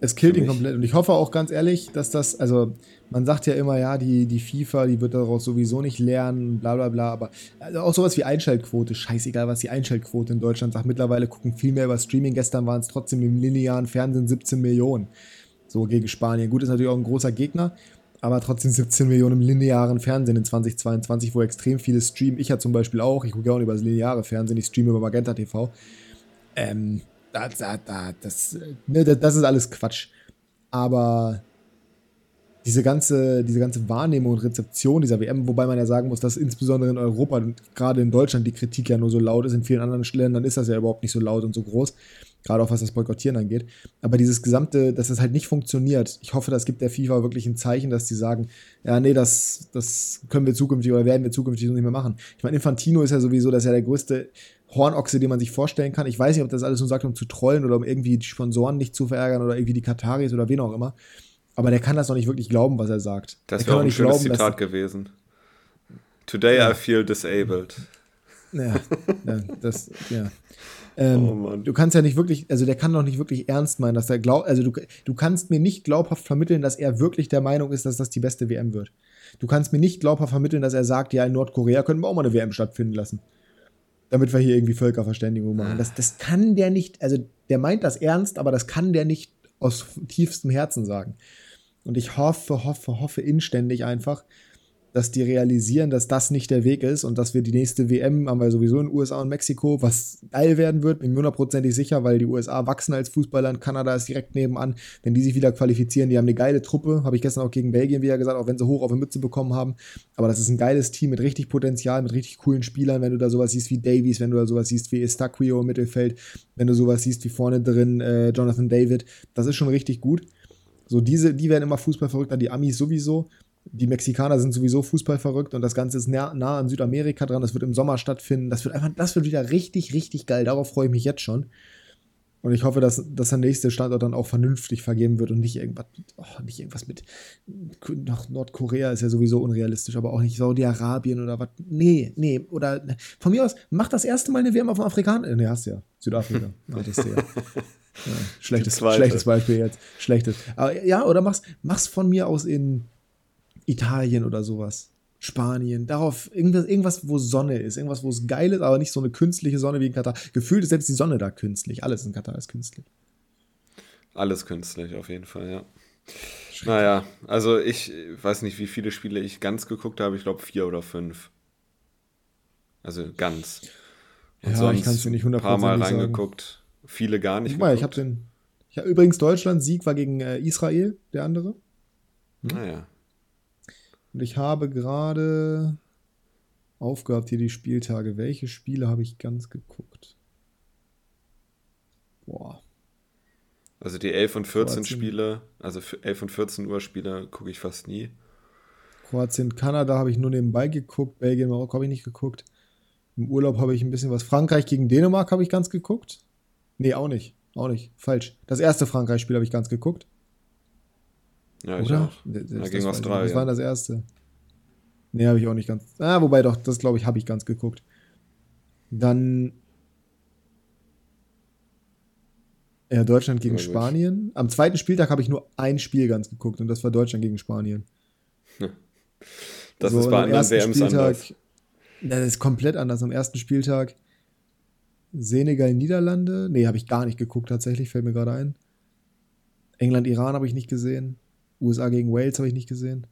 Es killt ihn komplett. Und ich hoffe auch ganz ehrlich, dass das, also man sagt ja immer, ja, die, die FIFA, die wird daraus sowieso nicht lernen, bla bla bla, aber also auch sowas wie Einschaltquote, scheißegal, was die Einschaltquote in Deutschland sagt. Mittlerweile gucken viel mehr über Streaming. Gestern waren es trotzdem im linearen Fernsehen 17 Millionen. So gegen Spanien. Gut, ist natürlich auch ein großer Gegner, aber trotzdem 17 Millionen im linearen Fernsehen in 2022, wo extrem viele streamen. Ich ja zum Beispiel auch, ich gucke auch über das lineare Fernsehen, ich streame über Magenta TV. Ähm, da, da, da, das, ne, das ist alles Quatsch. Aber diese ganze, diese ganze Wahrnehmung und Rezeption dieser WM, wobei man ja sagen muss, dass insbesondere in Europa und gerade in Deutschland die Kritik ja nur so laut ist, in vielen anderen Ländern ist das ja überhaupt nicht so laut und so groß, gerade auch was das Boykottieren angeht. Aber dieses gesamte, dass das halt nicht funktioniert, ich hoffe, das gibt der FIFA wirklich ein Zeichen, dass die sagen, ja, nee, das, das können wir zukünftig oder werden wir zukünftig so nicht mehr machen. Ich meine, Infantino ist ja sowieso, das ist ja der größte Hornochse, den man sich vorstellen kann. Ich weiß nicht, ob das alles nur sagt, um zu trollen oder um irgendwie die Sponsoren nicht zu verärgern oder irgendwie die Kataris oder wen auch immer. Aber der kann das noch nicht wirklich glauben, was er sagt. Das wäre auch ein schönes glauben, Zitat gewesen. Today ja. I feel disabled. Ja, ja das, ja. Ähm, oh du kannst ja nicht wirklich, also der kann doch nicht wirklich ernst meinen, dass er glaubt, also du, du kannst mir nicht glaubhaft vermitteln, dass er wirklich der Meinung ist, dass das die beste WM wird. Du kannst mir nicht glaubhaft vermitteln, dass er sagt, ja, in Nordkorea können wir auch mal eine WM stattfinden lassen damit wir hier irgendwie Völkerverständigung machen. Das, das kann der nicht, also der meint das ernst, aber das kann der nicht aus tiefstem Herzen sagen. Und ich hoffe, hoffe, hoffe inständig einfach, dass die realisieren, dass das nicht der Weg ist und dass wir die nächste WM haben wir sowieso in USA und Mexiko, was geil werden wird, bin mir hundertprozentig sicher, weil die USA wachsen als Fußballland, Kanada ist direkt nebenan. Wenn die sich wieder qualifizieren, die haben eine geile Truppe, habe ich gestern auch gegen Belgien wieder gesagt, auch wenn sie hoch auf die Mütze bekommen haben. Aber das ist ein geiles Team mit richtig Potenzial, mit richtig coolen Spielern, wenn du da sowas siehst wie Davies, wenn du da sowas siehst wie Estaquio im Mittelfeld, wenn du sowas siehst wie vorne drin äh, Jonathan David, das ist schon richtig gut. So, diese, die werden immer Fußball verrückt, die Amis sowieso die Mexikaner sind sowieso Fußball verrückt und das Ganze ist nah, nah an Südamerika dran. Das wird im Sommer stattfinden. Das wird einfach, das wird wieder richtig, richtig geil. Darauf freue ich mich jetzt schon. Und ich hoffe, dass, dass der nächste Standort dann auch vernünftig vergeben wird und nicht irgendwas, oh, nicht irgendwas mit nach Nordkorea ist ja sowieso unrealistisch, aber auch nicht Saudi-Arabien oder was. Nee, nee. Oder von mir aus, mach das erste Mal eine WM auf dem Afrikaner. Nee, hast du ja. Südafrika. Hattest du ja. ja schlechtes, schlechtes Beispiel jetzt. Schlechtes. Aber ja, oder mach's, mach's von mir aus in Italien oder sowas. Spanien, darauf irgendwas, irgendwas, wo Sonne ist, irgendwas, wo es geil ist, aber nicht so eine künstliche Sonne wie in Katar. Gefühlt ist selbst die Sonne da künstlich. Alles in Katar ist künstlich. Alles künstlich, auf jeden Fall, ja. Naja, also ich weiß nicht, wie viele Spiele ich ganz geguckt habe. Ich glaube vier oder fünf. Also ganz. Und ja, sonst ich kann es dir nicht ein paar Mal reingeguckt. Sagen. Viele gar nicht. Guck mal, ich habe den. Ich hab, übrigens Deutschland Sieg war gegen äh, Israel, der andere. Naja. Und ich habe gerade aufgehabt hier die Spieltage. Welche Spiele habe ich ganz geguckt? Boah. Also die 11 und 14 Kroatien. Spiele, also 11 und 14 Uhr Spiele gucke ich fast nie. Kroatien, Kanada habe ich nur nebenbei geguckt. Belgien, Marokko habe ich nicht geguckt. Im Urlaub habe ich ein bisschen was. Frankreich gegen Dänemark habe ich ganz geguckt. Nee, auch nicht. Auch nicht. Falsch. Das erste Frankreich-Spiel habe ich ganz geguckt. Ja, ich Oder? auch. Da ging was drei. Das ja. war das erste. Nee, habe ich auch nicht ganz. Ah, wobei doch, das glaube ich, habe ich ganz geguckt. Dann. Ja, Deutschland gegen ja, Spanien. Am zweiten Spieltag habe ich nur ein Spiel ganz geguckt und das war Deutschland gegen Spanien. Das so, ist bei anderen WMs Spieltag, anders. Das ist komplett anders. Am ersten Spieltag Senegal, Niederlande. Nee, habe ich gar nicht geguckt, tatsächlich, fällt mir gerade ein. England, Iran habe ich nicht gesehen. USA gegen Wales habe ich nicht gesehen.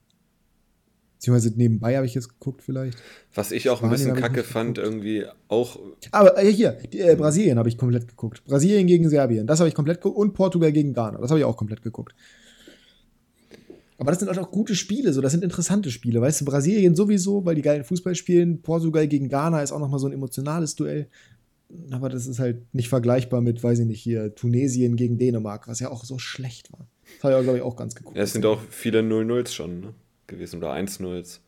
Beziehungsweise nebenbei habe ich jetzt geguckt, vielleicht. Was ich auch Spanien ein bisschen kacke fand, irgendwie auch. Aber äh, hier, die, äh, Brasilien habe ich komplett geguckt. Brasilien gegen Serbien, das habe ich komplett geguckt. Und Portugal gegen Ghana, das habe ich auch komplett geguckt. Aber das sind auch gute Spiele, so das sind interessante Spiele. Weißt du, Brasilien sowieso, weil die geilen Fußball spielen. Portugal gegen Ghana ist auch nochmal so ein emotionales Duell. Aber das ist halt nicht vergleichbar mit, weiß ich nicht, hier Tunesien gegen Dänemark, was ja auch so schlecht war. Das habe ich, glaube ich, auch ganz geguckt. Ja, es sind auch viele 0-0s schon ne? gewesen oder 1-0s.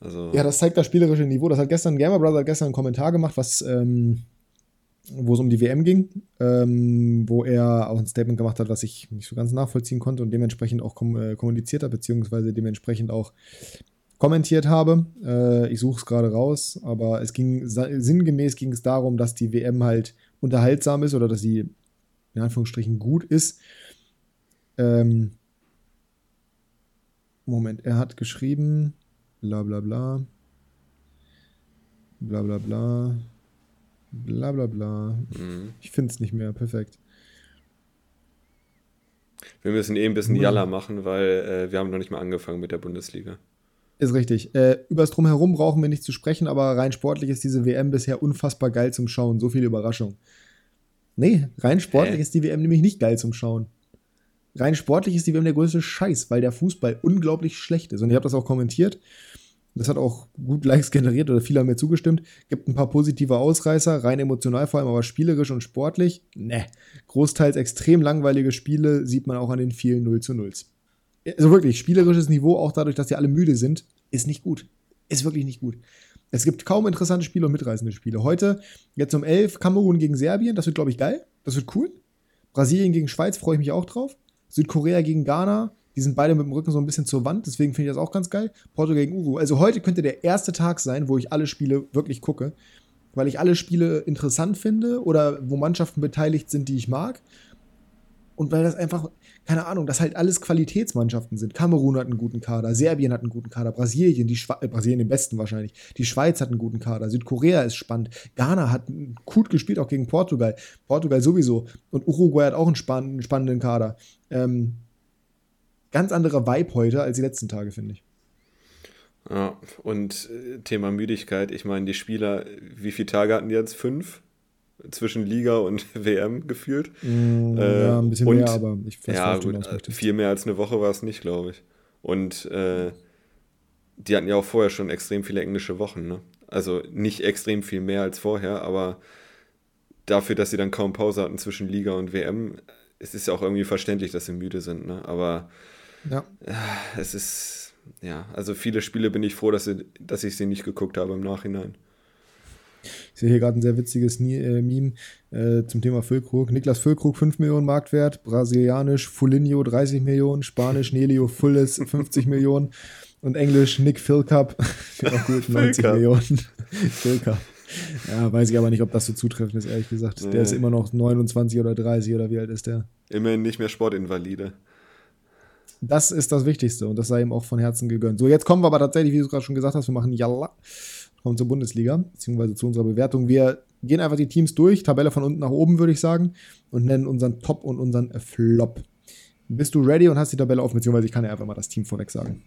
Also ja, das zeigt das spielerische Niveau. Das hat gestern, Gamer Brother hat gestern einen Kommentar gemacht, was ähm, wo es um die WM ging, ähm, wo er auch ein Statement gemacht hat, was ich nicht so ganz nachvollziehen konnte und dementsprechend auch kom äh, kommuniziert hat, beziehungsweise dementsprechend auch kommentiert habe. Äh, ich suche es gerade raus, aber es ging sinngemäß ging es darum, dass die WM halt unterhaltsam ist oder dass sie in Anführungsstrichen gut ist. Ähm, Moment, er hat geschrieben, bla bla bla, bla bla bla. Bla bla bla. Mhm. Ich finde es nicht mehr. Perfekt. Wir müssen eh ein bisschen mhm. Jalla machen, weil äh, wir haben noch nicht mal angefangen mit der Bundesliga. Ist richtig. Äh, übers Drumherum brauchen wir nicht zu sprechen, aber rein sportlich ist diese WM bisher unfassbar geil zum Schauen. So viel Überraschung. Nee, rein sportlich äh? ist die WM nämlich nicht geil zum Schauen. Rein sportlich ist die WM der größte Scheiß, weil der Fußball unglaublich schlecht ist. Und ich habe das auch kommentiert das hat auch gut Likes generiert oder viele haben mir zugestimmt. Gibt ein paar positive Ausreißer, rein emotional vor allem, aber spielerisch und sportlich, ne. Großteils extrem langweilige Spiele sieht man auch an den vielen 0 zu 0 Also wirklich, spielerisches Niveau, auch dadurch, dass die alle müde sind, ist nicht gut. Ist wirklich nicht gut. Es gibt kaum interessante Spiele und mitreißende Spiele. Heute, jetzt um 11, Kamerun gegen Serbien, das wird, glaube ich, geil. Das wird cool. Brasilien gegen Schweiz freue ich mich auch drauf. Südkorea gegen Ghana, die sind beide mit dem Rücken so ein bisschen zur Wand, deswegen finde ich das auch ganz geil. Portugal gegen Uruguay. Also heute könnte der erste Tag sein, wo ich alle Spiele wirklich gucke, weil ich alle Spiele interessant finde oder wo Mannschaften beteiligt sind, die ich mag. Und weil das einfach, keine Ahnung, das halt alles Qualitätsmannschaften sind. Kamerun hat einen guten Kader, Serbien hat einen guten Kader, Brasilien, die Schwe äh, Brasilien den besten wahrscheinlich. Die Schweiz hat einen guten Kader, Südkorea ist spannend, Ghana hat gut gespielt, auch gegen Portugal. Portugal sowieso. Und Uruguay hat auch einen spannenden Kader. Ähm, ganz anderer Vibe heute als die letzten Tage, finde ich. Ja, und äh, Thema Müdigkeit, ich meine, die Spieler, wie viele Tage hatten die jetzt? Fünf? Zwischen Liga und WM gefühlt. Mm, äh, ja, ein bisschen und, mehr, aber ich weiß ja, gut, viel mehr als eine Woche war es nicht, glaube ich. Und äh, die hatten ja auch vorher schon extrem viele englische Wochen, ne? Also nicht extrem viel mehr als vorher, aber dafür, dass sie dann kaum Pause hatten zwischen Liga und WM, es ist ja auch irgendwie verständlich, dass sie müde sind, ne? Aber ja. Es ist, ja, also viele Spiele bin ich froh, dass, sie, dass ich sie nicht geguckt habe im Nachhinein. Ich sehe hier gerade ein sehr witziges äh, Meme äh, zum Thema Füllkrug. Niklas Füllkrug 5 Millionen Marktwert, brasilianisch Fulinho 30 Millionen, spanisch Nelio Fulles 50 Millionen und englisch Nick Philcup, auch gut, 90 Millionen. Philcup. Ja, weiß ich aber nicht, ob das so zutreffend ist, ehrlich gesagt. Nee. Der ist immer noch 29 oder 30 oder wie alt ist der? Immerhin nicht mehr Sportinvalide. Das ist das Wichtigste und das sei ihm auch von Herzen gegönnt. So, jetzt kommen wir aber tatsächlich, wie du gerade schon gesagt hast, wir machen Jalla, kommen zur Bundesliga, beziehungsweise zu unserer Bewertung. Wir gehen einfach die Teams durch, Tabelle von unten nach oben, würde ich sagen, und nennen unseren Top und unseren Flop. Bist du ready und hast die Tabelle offen, beziehungsweise ich kann ja einfach mal das Team vorweg sagen.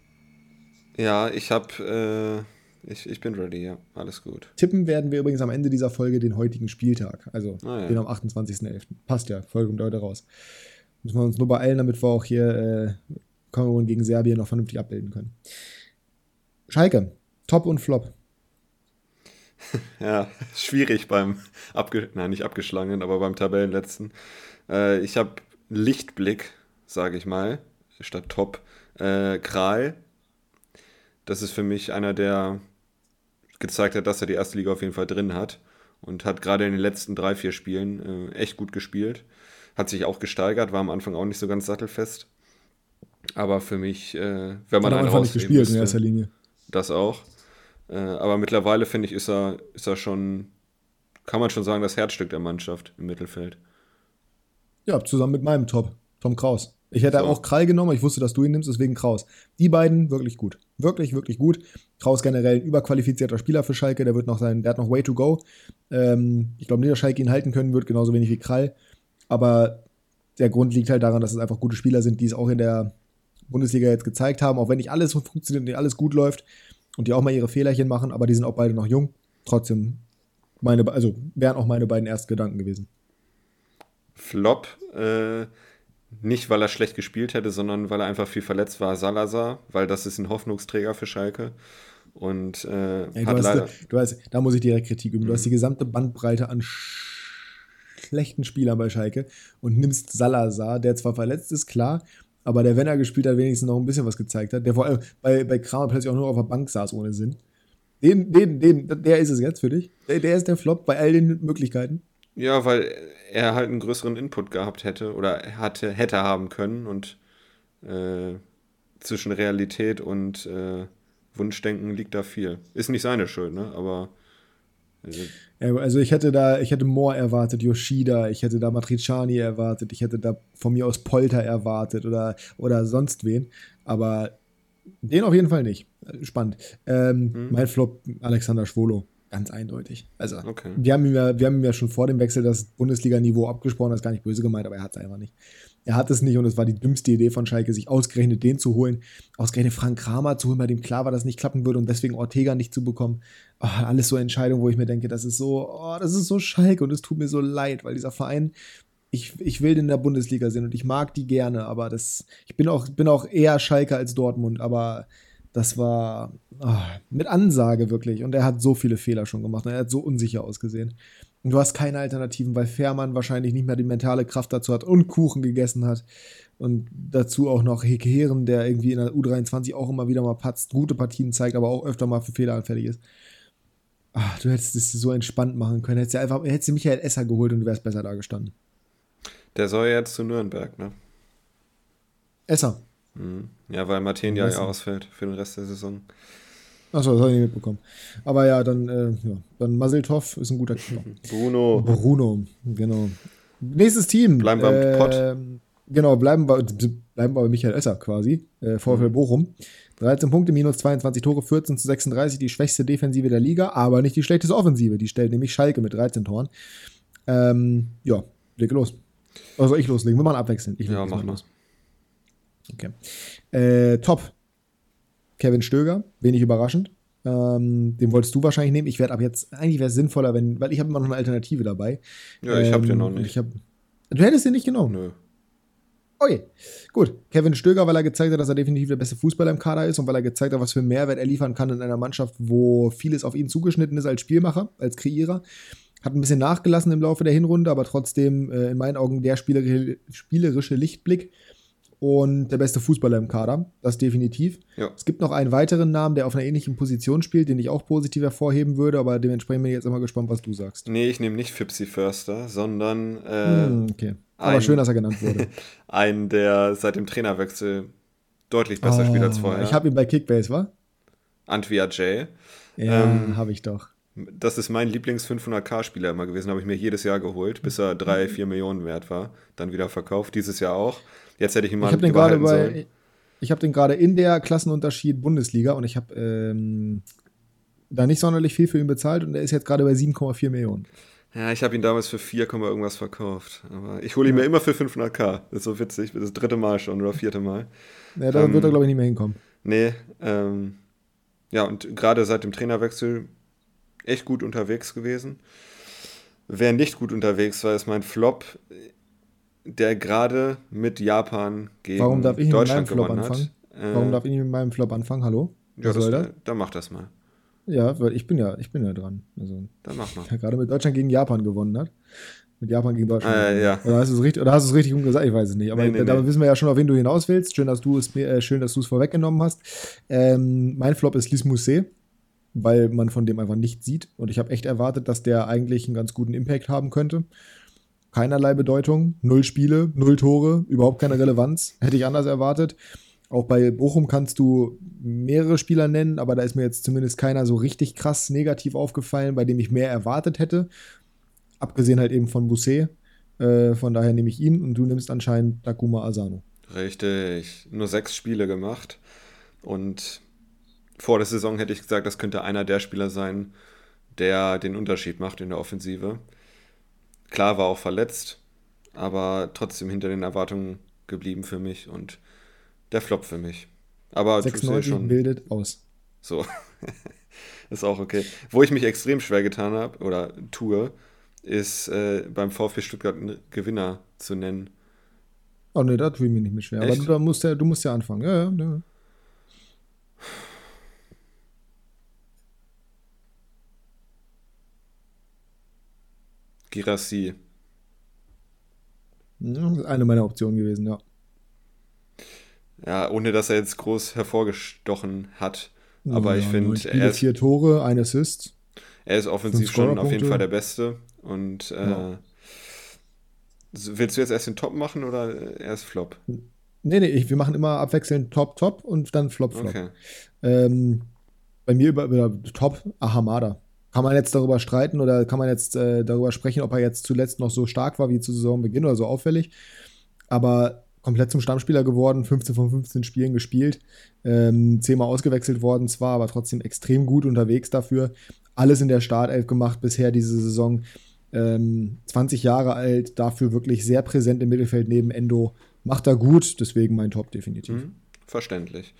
Ja, ich habe, äh, ich, ich bin ready, ja, alles gut. Tippen werden wir übrigens am Ende dieser Folge den heutigen Spieltag, also ah, ja. den am 28.11. Passt ja, Folge kommt heute raus. Müssen wir uns nur beeilen, damit wir auch hier äh, Kamerun gegen Serbien noch vernünftig abbilden können. Schalke, Top und Flop. ja, schwierig beim, abge nein, nicht abgeschlagenen, aber beim Tabellenletzten. Äh, ich habe Lichtblick, sage ich mal, statt Top. Äh, Kral, das ist für mich einer, der gezeigt hat, dass er die erste Liga auf jeden Fall drin hat und hat gerade in den letzten drei, vier Spielen äh, echt gut gespielt. Hat sich auch gesteigert, war am Anfang auch nicht so ganz sattelfest. Aber für mich, äh, wenn man einen nicht gespielt müsste, in erster Linie. Das auch. Äh, aber mittlerweile finde ich, ist er, ist er schon, kann man schon sagen, das Herzstück der Mannschaft im Mittelfeld. Ja, zusammen mit meinem Top, Tom Kraus. Ich hätte so. auch Krall genommen, ich wusste, dass du ihn nimmst, deswegen Kraus. Die beiden wirklich gut. Wirklich, wirklich gut. Kraus generell ein überqualifizierter Spieler für Schalke, der wird noch sein, der hat noch way to go. Ähm, ich glaube nicht, dass Schalke ihn halten können wird, genauso wenig wie Krall. Aber der Grund liegt halt daran, dass es einfach gute Spieler sind, die es auch in der Bundesliga jetzt gezeigt haben, auch wenn nicht alles funktioniert und nicht alles gut läuft und die auch mal ihre Fehlerchen machen, aber die sind auch beide noch jung. Trotzdem meine, also wären auch meine beiden ersten Gedanken gewesen. Flop, äh, nicht weil er schlecht gespielt hätte, sondern weil er einfach viel verletzt war, Salazar, weil das ist ein Hoffnungsträger für Schalke. Und äh, Ey, du, hast, du hast, da muss ich direkt Kritik üben. Mhm. Du hast die gesamte Bandbreite an schlechten Spielern bei Schalke und nimmst Salazar, der zwar verletzt ist, klar, aber der, wenn er gespielt hat, wenigstens noch ein bisschen was gezeigt hat, der vor allem bei, bei Kramer plötzlich auch nur auf der Bank saß ohne Sinn. Den, den, den, der ist es jetzt für dich. Der, der ist der Flop bei all den Möglichkeiten. Ja, weil er halt einen größeren Input gehabt hätte oder hatte, hätte haben können und äh, zwischen Realität und äh, Wunschdenken liegt da viel. Ist nicht seine Schuld, ne? Aber also ich hätte da, ich hätte Moore erwartet, Yoshida, ich hätte da Matriciani erwartet, ich hätte da von mir aus Polter erwartet oder, oder sonst wen. Aber den auf jeden Fall nicht. Spannend. Ähm, hm. Mein Flop, Alexander Schwolo. Ganz eindeutig. Also, okay. wir, haben ihm ja, wir haben ihm ja schon vor dem Wechsel das Bundesliga-Niveau abgesprochen, das ist gar nicht böse gemeint, aber er hat es einfach nicht. Er hat es nicht und es war die dümmste Idee von Schalke, sich ausgerechnet den zu holen, ausgerechnet Frank Kramer zu holen, bei dem klar war, dass nicht klappen würde und deswegen Ortega nicht zu bekommen. Oh, alles so Entscheidungen, wo ich mir denke, das ist so, oh, das ist so Schalke und es tut mir so leid, weil dieser Verein, ich, ich will den in der Bundesliga sehen und ich mag die gerne, aber das, ich bin auch, bin auch eher Schalke als Dortmund, aber das war oh, mit Ansage wirklich. Und er hat so viele Fehler schon gemacht. Und er hat so unsicher ausgesehen. Du hast keine Alternativen, weil Fährmann wahrscheinlich nicht mehr die mentale Kraft dazu hat und Kuchen gegessen hat. Und dazu auch noch Heeren, der irgendwie in der U23 auch immer wieder mal patzt, gute Partien zeigt, aber auch öfter mal für Fehler anfällig ist. Ach, du hättest es so entspannt machen können. Hättest du einfach, hättest du Michael Esser geholt und du wärst besser da gestanden. Der soll jetzt zu Nürnberg, ne? Esser. Mhm. Ja, weil Martin ja ausfällt für den Rest der Saison. Achso, das habe ich nicht mitbekommen. Aber ja, dann, äh, ja, dann Maseltoff ist ein guter Keeper. Bruno. Bruno, genau. Nächstes Team. Bleiben wir äh, Pott. Genau, bleiben wir, bleiben wir bei Michael Esser quasi. Äh, VfL mhm. Bochum. 13 Punkte, minus 22 Tore, 14 zu 36, die schwächste Defensive der Liga, aber nicht die schlechteste Offensive. Die stellt nämlich Schalke mit 13 Toren. Ähm, ja, lege los. Also ich loslegen, wir machen abwechselnd. Ich ja, mach los. Okay. Äh, top. Kevin Stöger, wenig überraschend. Ähm, den wolltest du wahrscheinlich nehmen. Ich werde ab jetzt, eigentlich wäre es sinnvoller, wenn, weil ich habe immer noch eine Alternative dabei. Ja, ich ähm, habe den noch nicht. Hab, du hättest den nicht genommen? Nö. Okay, gut. Kevin Stöger, weil er gezeigt hat, dass er definitiv der beste Fußballer im Kader ist und weil er gezeigt hat, was für Mehrwert er liefern kann in einer Mannschaft, wo vieles auf ihn zugeschnitten ist als Spielmacher, als Kreierer. Hat ein bisschen nachgelassen im Laufe der Hinrunde, aber trotzdem äh, in meinen Augen der spielerische Lichtblick und der beste Fußballer im Kader, das definitiv. Ja. Es gibt noch einen weiteren Namen, der auf einer ähnlichen Position spielt, den ich auch positiv hervorheben würde, aber dementsprechend bin ich jetzt immer gespannt, was du sagst. Nee, ich nehme nicht Fipsy Förster, sondern äh, hm, okay. Aber ein, schön, dass er genannt wurde. einen, der seit dem Trainerwechsel deutlich besser oh, spielt als vorher. Ich habe ihn bei Kickbase, wa? Antwia J. Ja, ähm, habe ich doch. Das ist mein Lieblings-500k-Spieler immer gewesen, habe ich mir jedes Jahr geholt, bis er 3, 4 Millionen wert war. Dann wieder verkauft, dieses Jahr auch. Jetzt hätte ich ihn mal ich den gerade bei, Ich habe den gerade in der Klassenunterschied Bundesliga und ich habe ähm, da nicht sonderlich viel für ihn bezahlt und er ist jetzt gerade bei 7,4 Millionen. Ja, ich habe ihn damals für 4, irgendwas verkauft. Aber ich hole ihn ja. mir immer für 500k. Das ist so witzig. Das dritte Mal schon oder vierte Mal. Ja, da ähm, wird er, glaube ich, nicht mehr hinkommen. Nee. Ähm, ja, und gerade seit dem Trainerwechsel echt gut unterwegs gewesen. Wer nicht gut unterwegs war, ist mein Flop der gerade mit Japan gegen Warum Deutschland gewonnen hat. Äh, Warum darf ich nicht mit meinem Flop anfangen? Hallo? Was ja, das, dann mach das mal. Ja, weil ich bin ja, ich bin ja dran. Also, Dann mach mal. Der gerade mit Deutschland gegen Japan gewonnen hat. Mit Japan gegen Deutschland. Äh, ja. Oder hast du es richtig, oder hast du es richtig umgesagt? Ich weiß es nicht. Aber nee, nee, damit nee. wissen wir ja schon, auf wen du hinaus willst. Schön, dass du es mir, äh, schön, dass du es vorweggenommen hast. Ähm, mein Flop ist Lies Mousset, weil man von dem einfach nichts sieht. Und ich habe echt erwartet, dass der eigentlich einen ganz guten Impact haben könnte. Keinerlei Bedeutung, null Spiele, null Tore, überhaupt keine Relevanz. Hätte ich anders erwartet. Auch bei Bochum kannst du mehrere Spieler nennen, aber da ist mir jetzt zumindest keiner so richtig krass negativ aufgefallen, bei dem ich mehr erwartet hätte. Abgesehen halt eben von Bousset. Äh, von daher nehme ich ihn und du nimmst anscheinend Takuma Asano. Richtig. Nur sechs Spiele gemacht. Und vor der Saison hätte ich gesagt, das könnte einer der Spieler sein, der den Unterschied macht in der Offensive. Klar war auch verletzt, aber trotzdem hinter den Erwartungen geblieben für mich und der Flop für mich. Aber 96 schon bildet aus. So. ist auch okay. Wo ich mich extrem schwer getan habe oder tue, ist äh, beim VfB Stuttgart einen Gewinner zu nennen. Oh ne, da tue ich mir nicht mehr schwer. Echt? Aber du, musst ja, du musst ja anfangen. Ja, ja, ja. Girassi. Eine meiner Optionen gewesen, ja. Ja, ohne dass er jetzt groß hervorgestochen hat. Aber ja, ich finde. Er ist, vier Tore, ein Assist. Er ist offensiv schon auf jeden Fall der Beste. Und äh, ja. willst du jetzt erst den Top machen oder erst Flop? Nee, nee, ich, wir machen immer abwechselnd Top, Top und dann Flop, Flop. Okay. Ähm, bei mir über, über Top Ahamada. Kann man jetzt darüber streiten oder kann man jetzt äh, darüber sprechen, ob er jetzt zuletzt noch so stark war wie zu Saisonbeginn oder so auffällig. Aber komplett zum Stammspieler geworden, 15 von 15 Spielen gespielt, ähm, zehnmal ausgewechselt worden zwar, aber trotzdem extrem gut unterwegs dafür. Alles in der Startelf gemacht bisher diese Saison. Ähm, 20 Jahre alt, dafür wirklich sehr präsent im Mittelfeld neben Endo. Macht er gut, deswegen mein Top definitiv. Mhm, verständlich.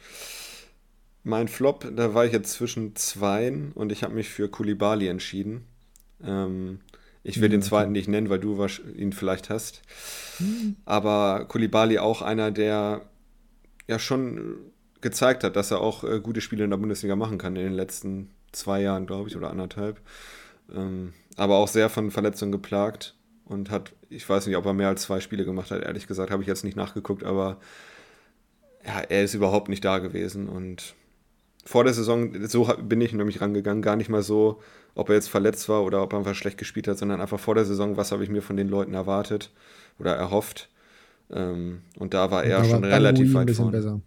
Mein Flop, da war ich jetzt zwischen zweien und ich habe mich für Kulibali entschieden. Ähm, ich will mhm, den zweiten nicht nennen, weil du ihn vielleicht hast. Mhm. Aber Kulibali auch einer, der ja schon gezeigt hat, dass er auch äh, gute Spiele in der Bundesliga machen kann in den letzten zwei Jahren, glaube ich, oder anderthalb. Ähm, aber auch sehr von Verletzungen geplagt und hat, ich weiß nicht, ob er mehr als zwei Spiele gemacht hat, ehrlich gesagt, habe ich jetzt nicht nachgeguckt, aber ja, er ist überhaupt nicht da gewesen und vor der Saison, so bin ich nämlich rangegangen, gar nicht mal so, ob er jetzt verletzt war oder ob er einfach schlecht gespielt hat, sondern einfach vor der Saison, was habe ich mir von den Leuten erwartet oder erhofft. Ähm, und da war er da schon war relativ weit vorne. Besser.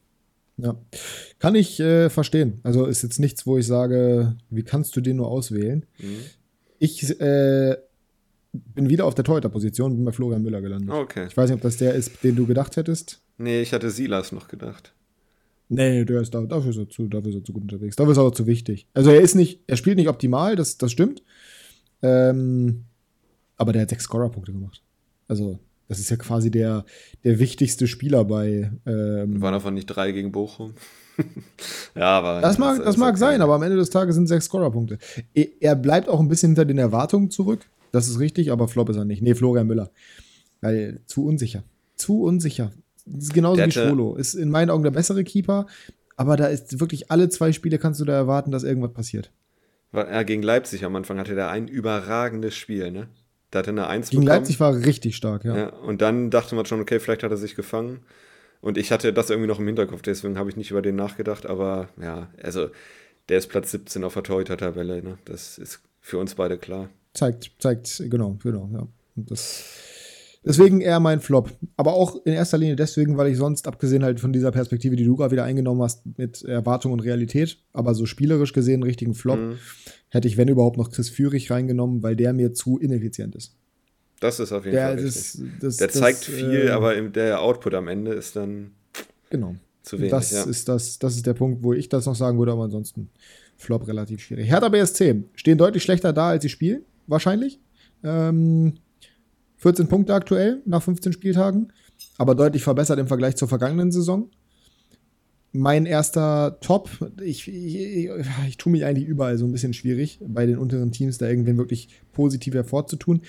Ja, kann ich äh, verstehen. Also ist jetzt nichts, wo ich sage, wie kannst du den nur auswählen? Mhm. Ich äh, bin wieder auf der Torhüter-Position, bin bei Florian Müller gelandet. Okay. Ich weiß nicht, ob das der ist, den du gedacht hättest. Nee, ich hatte Silas noch gedacht. Nee, der ist da, dafür ist er zu, dafür ist er zu gut unterwegs. Dafür ist er auch zu wichtig. Also er ist nicht, er spielt nicht optimal, das, das stimmt. Ähm, aber der hat sechs Scorer-Punkte gemacht. Also, das ist ja quasi der, der wichtigste Spieler bei. Ähm, Waren davon nicht drei gegen Bochum? ja, aber. Das mag, das, das mag okay. sein, aber am Ende des Tages sind sechs Scorer-Punkte. Er bleibt auch ein bisschen hinter den Erwartungen zurück. Das ist richtig, aber Flop ist er nicht. Nee, Florian Müller. Weil zu unsicher. Zu unsicher. Das ist genauso der wie Schwolo. Ist in meinen Augen der bessere Keeper, aber da ist wirklich alle zwei Spiele kannst du da erwarten, dass irgendwas passiert. Ja, gegen Leipzig am Anfang hatte der ein überragendes Spiel, ne? Da hatte eine Eins Gegen bekommen. Leipzig war richtig stark, ja. ja. Und dann dachte man schon, okay, vielleicht hat er sich gefangen. Und ich hatte das irgendwie noch im Hinterkopf, deswegen habe ich nicht über den nachgedacht. Aber ja, also der ist Platz 17 auf der Torhüter-Tabelle. Ne? Das ist für uns beide klar. Zeigt, zeigt, genau, genau, ja. Und das Deswegen eher mein Flop. Aber auch in erster Linie deswegen, weil ich sonst, abgesehen halt von dieser Perspektive, die du gerade wieder eingenommen hast, mit Erwartung und Realität, aber so spielerisch gesehen, einen richtigen Flop, mhm. hätte ich, wenn überhaupt, noch Chris Führig reingenommen, weil der mir zu ineffizient ist. Das ist auf jeden der, Fall richtig. Das, das, der zeigt das, viel, äh, aber der Output am Ende ist dann genau. zu wenig. Das, ja. ist das, das ist der Punkt, wo ich das noch sagen würde, aber ansonsten Flop relativ schwierig. Hertha BSC stehen deutlich schlechter da, als sie spielen, wahrscheinlich. Ähm, 14 Punkte aktuell nach 15 Spieltagen, aber deutlich verbessert im Vergleich zur vergangenen Saison. Mein erster Top, ich, ich, ich, ich tue mich eigentlich überall so ein bisschen schwierig, bei den unteren Teams da irgendwen wirklich positiv hervorzutun.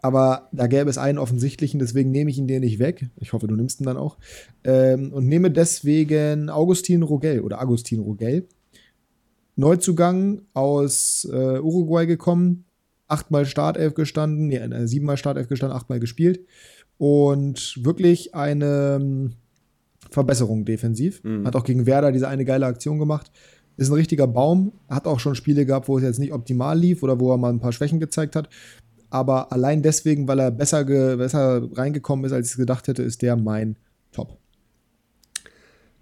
Aber da gäbe es einen offensichtlichen, deswegen nehme ich ihn dir nicht weg. Ich hoffe, du nimmst ihn dann auch. Ähm, und nehme deswegen Augustin Rogel oder Agustin Rogel Neuzugang aus äh, Uruguay gekommen, achtmal Startelf gestanden, nee, äh, siebenmal Startelf gestanden, achtmal gespielt und wirklich eine ähm, Verbesserung defensiv. Mhm. Hat auch gegen Werder diese eine geile Aktion gemacht. Ist ein richtiger Baum, hat auch schon Spiele gehabt, wo es jetzt nicht optimal lief oder wo er mal ein paar Schwächen gezeigt hat. Aber allein deswegen, weil er besser, besser reingekommen ist, als ich es gedacht hätte, ist der mein Top.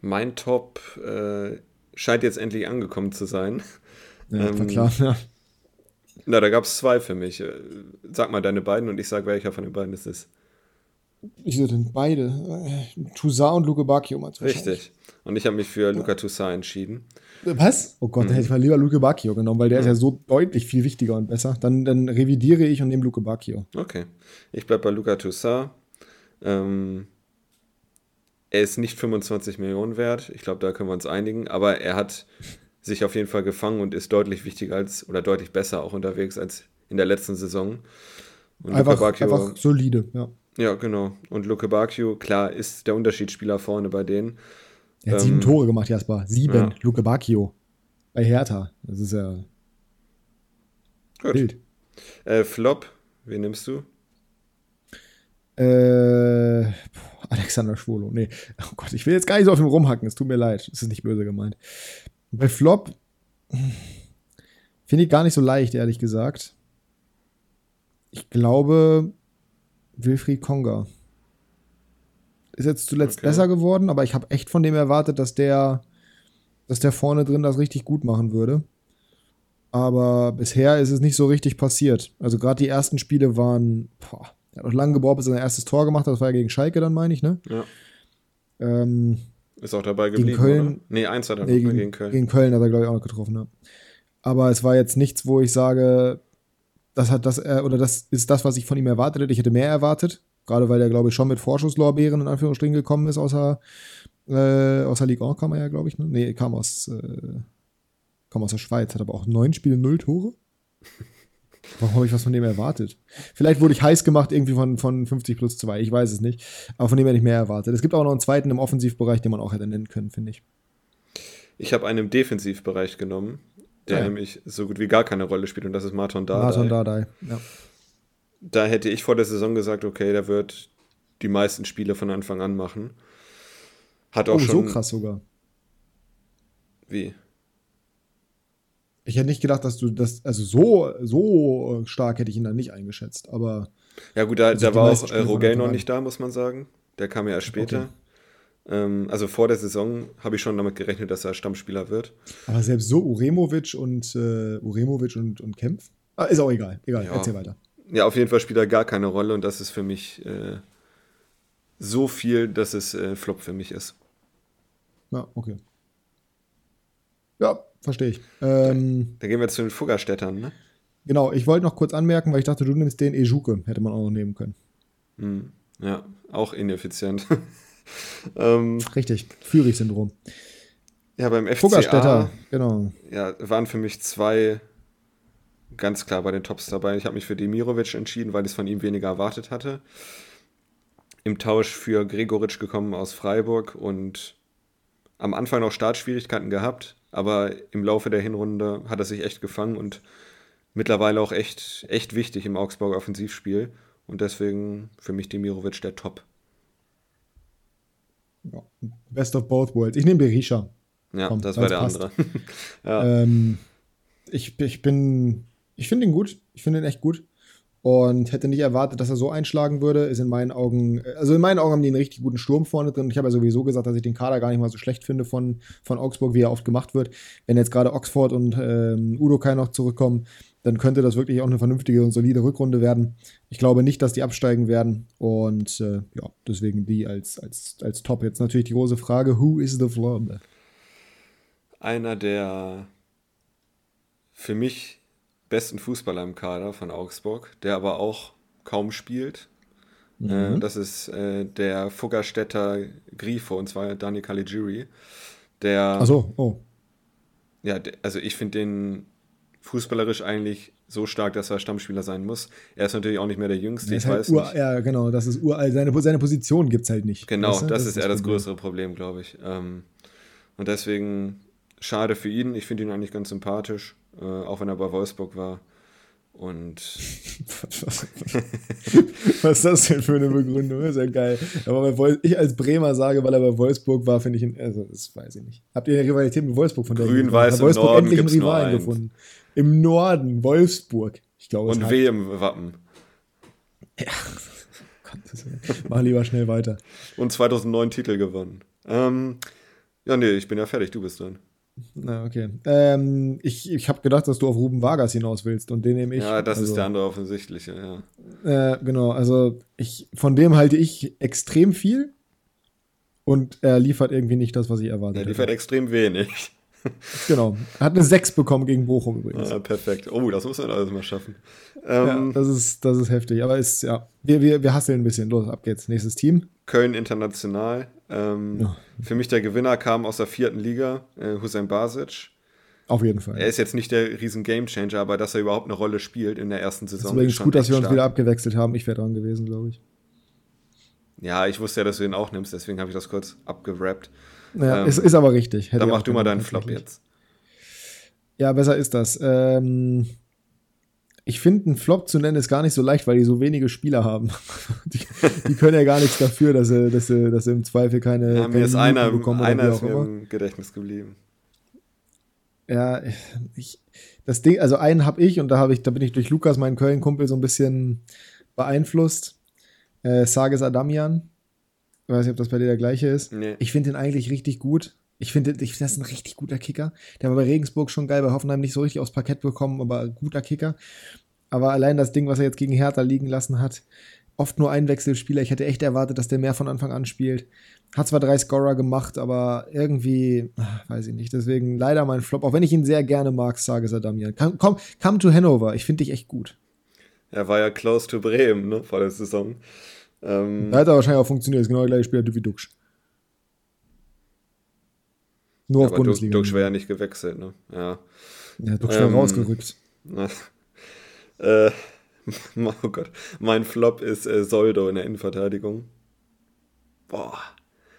Mein Top äh, scheint jetzt endlich angekommen zu sein. Ja, ähm, klar, ja. Na, da gab es zwei für mich. Äh, sag mal deine beiden und ich sag, welcher von den beiden es ist. Ich sehe denn beide. Toussaint und Luke Bacchio. Richtig. Und ich habe mich für Luca Toussaint entschieden. Was? Oh Gott, mhm. dann hätte ich mal lieber Luke Bacchio genommen, weil der mhm. ist ja so deutlich viel wichtiger und besser. Dann, dann revidiere ich und nehme Luke Bacchio. Okay. Ich bleibe bei Luca Toussaint. Ähm, er ist nicht 25 Millionen wert. Ich glaube, da können wir uns einigen. Aber er hat sich auf jeden Fall gefangen und ist deutlich wichtiger als oder deutlich besser auch unterwegs als in der letzten Saison. Und einfach, Bacchio, einfach solide, ja. Ja, genau. Und Luke Bacchio, klar, ist der Unterschiedsspieler vorne bei denen. Er hat ähm, sieben Tore gemacht, Jasper. Sieben, ja. Luke Bacchio. Bei Hertha. Das ist ja. Gut. Bild. Äh, Flop, wen nimmst du? Äh, Alexander Schwolo. Nee. Oh Gott, ich will jetzt gar nicht so auf ihm rumhacken. Es tut mir leid. Es ist nicht böse gemeint. Bei Flop finde ich gar nicht so leicht, ehrlich gesagt. Ich glaube, Wilfried Konga. Ist jetzt zuletzt okay. besser geworden, aber ich habe echt von dem erwartet, dass der, dass der vorne drin das richtig gut machen würde. Aber bisher ist es nicht so richtig passiert. Also gerade die ersten Spiele waren, boah, er hat auch lange gebraucht, bis er sein erstes Tor gemacht hat. Das war ja gegen Schalke dann, meine ich, ne? Ja. Ähm, ist auch dabei geblieben, gegen Köln, oder? Nee, eins hat er nee, gegen, gegen Köln. Gegen Köln hat er, glaube ich, auch noch getroffen, ja. Aber es war jetzt nichts, wo ich sage, das hat das, äh, oder das ist das, was ich von ihm erwartet hätte. Ich hätte mehr erwartet. Gerade weil er, glaube ich, schon mit Vorschusslorbeeren in Anführungsstrichen gekommen ist, außer, äh, außer Ligue 1 kam er ja, glaube ich. Ne? Nee, kam aus, äh, kam aus der Schweiz, hat aber auch neun Spiele, null Tore. Warum habe ich was von dem erwartet? Vielleicht wurde ich heiß gemacht irgendwie von, von 50 plus 2, ich weiß es nicht. Aber von dem hätte ich mehr erwartet. Es gibt auch noch einen zweiten im Offensivbereich, den man auch hätte nennen können, finde ich. Ich habe einen im Defensivbereich genommen, der ja. nämlich so gut wie gar keine Rolle spielt und das ist Martin Dardai. Martin Dardai, ja da hätte ich vor der Saison gesagt, okay, der wird die meisten Spiele von Anfang an machen. Hat auch oh, schon. so krass sogar. Wie? Ich hätte nicht gedacht, dass du das, also so, so stark hätte ich ihn dann nicht eingeschätzt, aber. Ja, gut, da, da war auch äh, Rogel noch nicht da, muss man sagen. Der kam ja erst später. Okay. Ähm, also vor der Saison habe ich schon damit gerechnet, dass er Stammspieler wird. Aber selbst so Uremovic und äh, Uremovic und, und Kempf? Ah, ist auch egal. Egal, ja. erzähl weiter ja, auf jeden Fall spielt er gar keine Rolle und das ist für mich äh, so viel, dass es äh, Flop für mich ist. Ja, okay. Ja, verstehe ich. Ähm, da gehen wir zu den Fuggerstädtern, ne? Genau, ich wollte noch kurz anmerken, weil ich dachte, du nimmst den Ejuke, hätte man auch noch nehmen können. Hm, ja, auch ineffizient. ähm, Richtig, Führig-Syndrom. Ja, beim FCA Fuggerstädter, genau. Ja, waren für mich zwei ganz klar bei den Tops dabei. Ich habe mich für Demirovic entschieden, weil ich es von ihm weniger erwartet hatte. Im Tausch für Gregoritsch gekommen aus Freiburg und am Anfang noch Startschwierigkeiten gehabt, aber im Laufe der Hinrunde hat er sich echt gefangen und mittlerweile auch echt, echt wichtig im Augsburger Offensivspiel. Und deswegen für mich Demirovic der Top. Best of both worlds. Ich nehme Berisha. Ja, Komm, das war der passt. andere. ja. ähm, ich, ich bin ich finde ihn gut. Ich finde ihn echt gut. Und hätte nicht erwartet, dass er so einschlagen würde. Ist in meinen Augen, also in meinen Augen haben die einen richtig guten Sturm vorne drin. Ich habe ja sowieso gesagt, dass ich den Kader gar nicht mal so schlecht finde von, von Augsburg, wie er oft gemacht wird. Wenn jetzt gerade Oxford und ähm, Udo Kai noch zurückkommen, dann könnte das wirklich auch eine vernünftige und solide Rückrunde werden. Ich glaube nicht, dass die absteigen werden. Und äh, ja, deswegen die als, als, als Top. Jetzt natürlich die große Frage: Who is the Flop? Einer der für mich besten Fußballer im Kader von Augsburg, der aber auch kaum spielt. Mhm. Äh, das ist äh, der Fuggerstädter Grifo, und zwar Dani Caligiuri. Der. Ach so, oh. Ja, also ich finde den fußballerisch eigentlich so stark, dass er Stammspieler sein muss. Er ist natürlich auch nicht mehr der Jüngste, ich halt weiß nicht. Ja, genau, das ist uralt. Seine, seine Position gibt es halt nicht. Genau, weißt du? das, das, ist eher das größere Problem, glaube ich. Ähm, und deswegen schade für ihn. Ich finde ihn eigentlich ganz sympathisch, äh, auch wenn er bei Wolfsburg war. Und. Was ist das denn für eine Begründung? Das ist ja geil. Aber ich als Bremer sage, weil er bei Wolfsburg war, finde ich ihn. Also, das weiß ich nicht. Habt ihr eine Rivalität mit Wolfsburg von der Grün-Weiß im Wolfsburg Norden endlich einen Rivalen gefunden. Im Norden, Wolfsburg. Ich glaube, Und W im Wappen. Ja. Mach lieber schnell weiter. Und 2009 Titel gewonnen. Ähm, ja, nee, ich bin ja fertig, du bist dann. Na, okay. Ähm, ich ich habe gedacht, dass du auf Ruben Vargas hinaus willst und den nehme ich. Ja, das also, ist der andere offensichtliche, ja. Äh, genau, also ich, von dem halte ich extrem viel und er liefert irgendwie nicht das, was ich erwartet habe. Er liefert hätte. extrem wenig. Genau. Hat eine 6 bekommen gegen Bochum übrigens. Ah, perfekt. Oh, das muss man alles mal schaffen. Ähm, ja, das ist, das ist heftig. Aber ist, ja, wir, wir, wir hasseln ein bisschen. Los, ab geht's. Nächstes Team. Köln International. Ähm, ja. Für mich der Gewinner kam aus der vierten Liga, äh, Hussein Basic. Auf jeden Fall. Er ist jetzt nicht der riesen Gamechanger, aber dass er überhaupt eine Rolle spielt in der ersten Saison. Es ist übrigens gut, dass wir uns wieder abgewechselt haben. Ich wäre dran gewesen, glaube ich. Ja, ich wusste ja, dass du ihn auch nimmst, deswegen habe ich das kurz abgerappt. Ja, ähm, es ist aber richtig. Hätte dann mach du mal deinen Flop jetzt. Ja, besser ist das. Ähm, ich finde, einen Flop zu nennen ist gar nicht so leicht, weil die so wenige Spieler haben. die, die, können ja gar nichts dafür, dass sie, dass sie, dass sie im Zweifel keine. Ja, mir ist einer, bekommen einer ist mir im Gedächtnis geblieben. Ja, ich, das Ding, also einen habe ich und da habe ich, da bin ich durch Lukas, meinen Köln-Kumpel, so ein bisschen beeinflusst. Äh, Sages Adamian. Ich weiß nicht, ob das bei dir der gleiche ist. Nee. Ich finde den eigentlich richtig gut. Ich finde, ich das ist ein richtig guter Kicker. Der war bei Regensburg schon geil, bei Hoffenheim nicht so richtig aufs Parkett bekommen, aber guter Kicker. Aber allein das Ding, was er jetzt gegen Hertha liegen lassen hat, oft nur Einwechselspieler. Ich hätte echt erwartet, dass der mehr von Anfang an spielt. Hat zwar drei Scorer gemacht, aber irgendwie, ach, weiß ich nicht. Deswegen leider mein Flop, auch wenn ich ihn sehr gerne mag, sage Sadamian. Komm, komm, come to Hanover. Ich finde dich echt gut. Er war ja close to Bremen, ne, vor der Saison. Ähm, da hat er wahrscheinlich auch funktioniert. Das ist genau der gleiche Spieler wie Duxch. Nur ja, auf Bundesliga. Duxch wäre ja nicht gewechselt, ne? Ja. Ja, Duxch ähm, wäre rausgerückt. äh, oh Gott. Mein Flop ist äh, Soldo in der Innenverteidigung. Boah.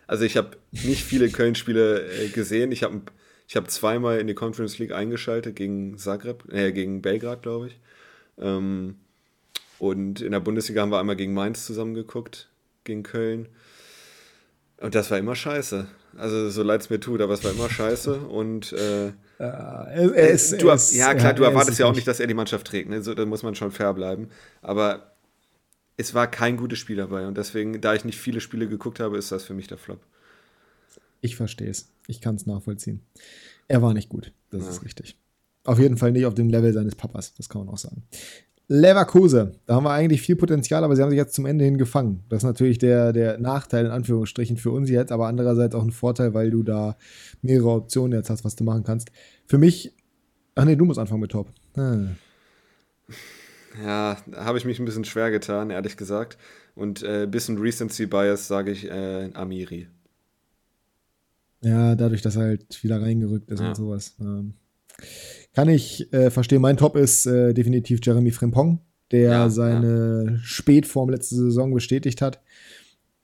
Also ich habe nicht viele Köln-Spiele äh, gesehen. Ich habe ich hab zweimal in die Conference League eingeschaltet gegen Zagreb, äh, gegen Belgrad, glaube ich. Ähm, und in der Bundesliga haben wir einmal gegen Mainz zusammengeguckt, gegen Köln. Und das war immer scheiße. Also so leid es mir tut, aber es war immer scheiße. Und äh, ja, er ist, du, er ja klar, du erwartest ja auch nicht, dass er die Mannschaft trägt. Ne? So, da muss man schon fair bleiben. Aber es war kein gutes Spiel dabei. Und deswegen, da ich nicht viele Spiele geguckt habe, ist das für mich der Flop. Ich verstehe es. Ich kann es nachvollziehen. Er war nicht gut. Das ja. ist richtig. Auf jeden Fall nicht auf dem Level seines Papas. Das kann man auch sagen. Leverkusen, da haben wir eigentlich viel Potenzial, aber sie haben sich jetzt zum Ende hin gefangen. Das ist natürlich der, der Nachteil in Anführungsstrichen für uns jetzt, aber andererseits auch ein Vorteil, weil du da mehrere Optionen jetzt hast, was du machen kannst. Für mich, ach nee, du musst anfangen mit Top. Hm. Ja, habe ich mich ein bisschen schwer getan, ehrlich gesagt. Und ein äh, bisschen Recency Bias sage ich äh, Amiri. Ja, dadurch, dass er halt wieder reingerückt ist ja. und sowas. Ähm. Kann ich äh, verstehen. Mein Top ist äh, definitiv Jeremy Frimpong, der ja, seine ja. Spätform letzte Saison bestätigt hat.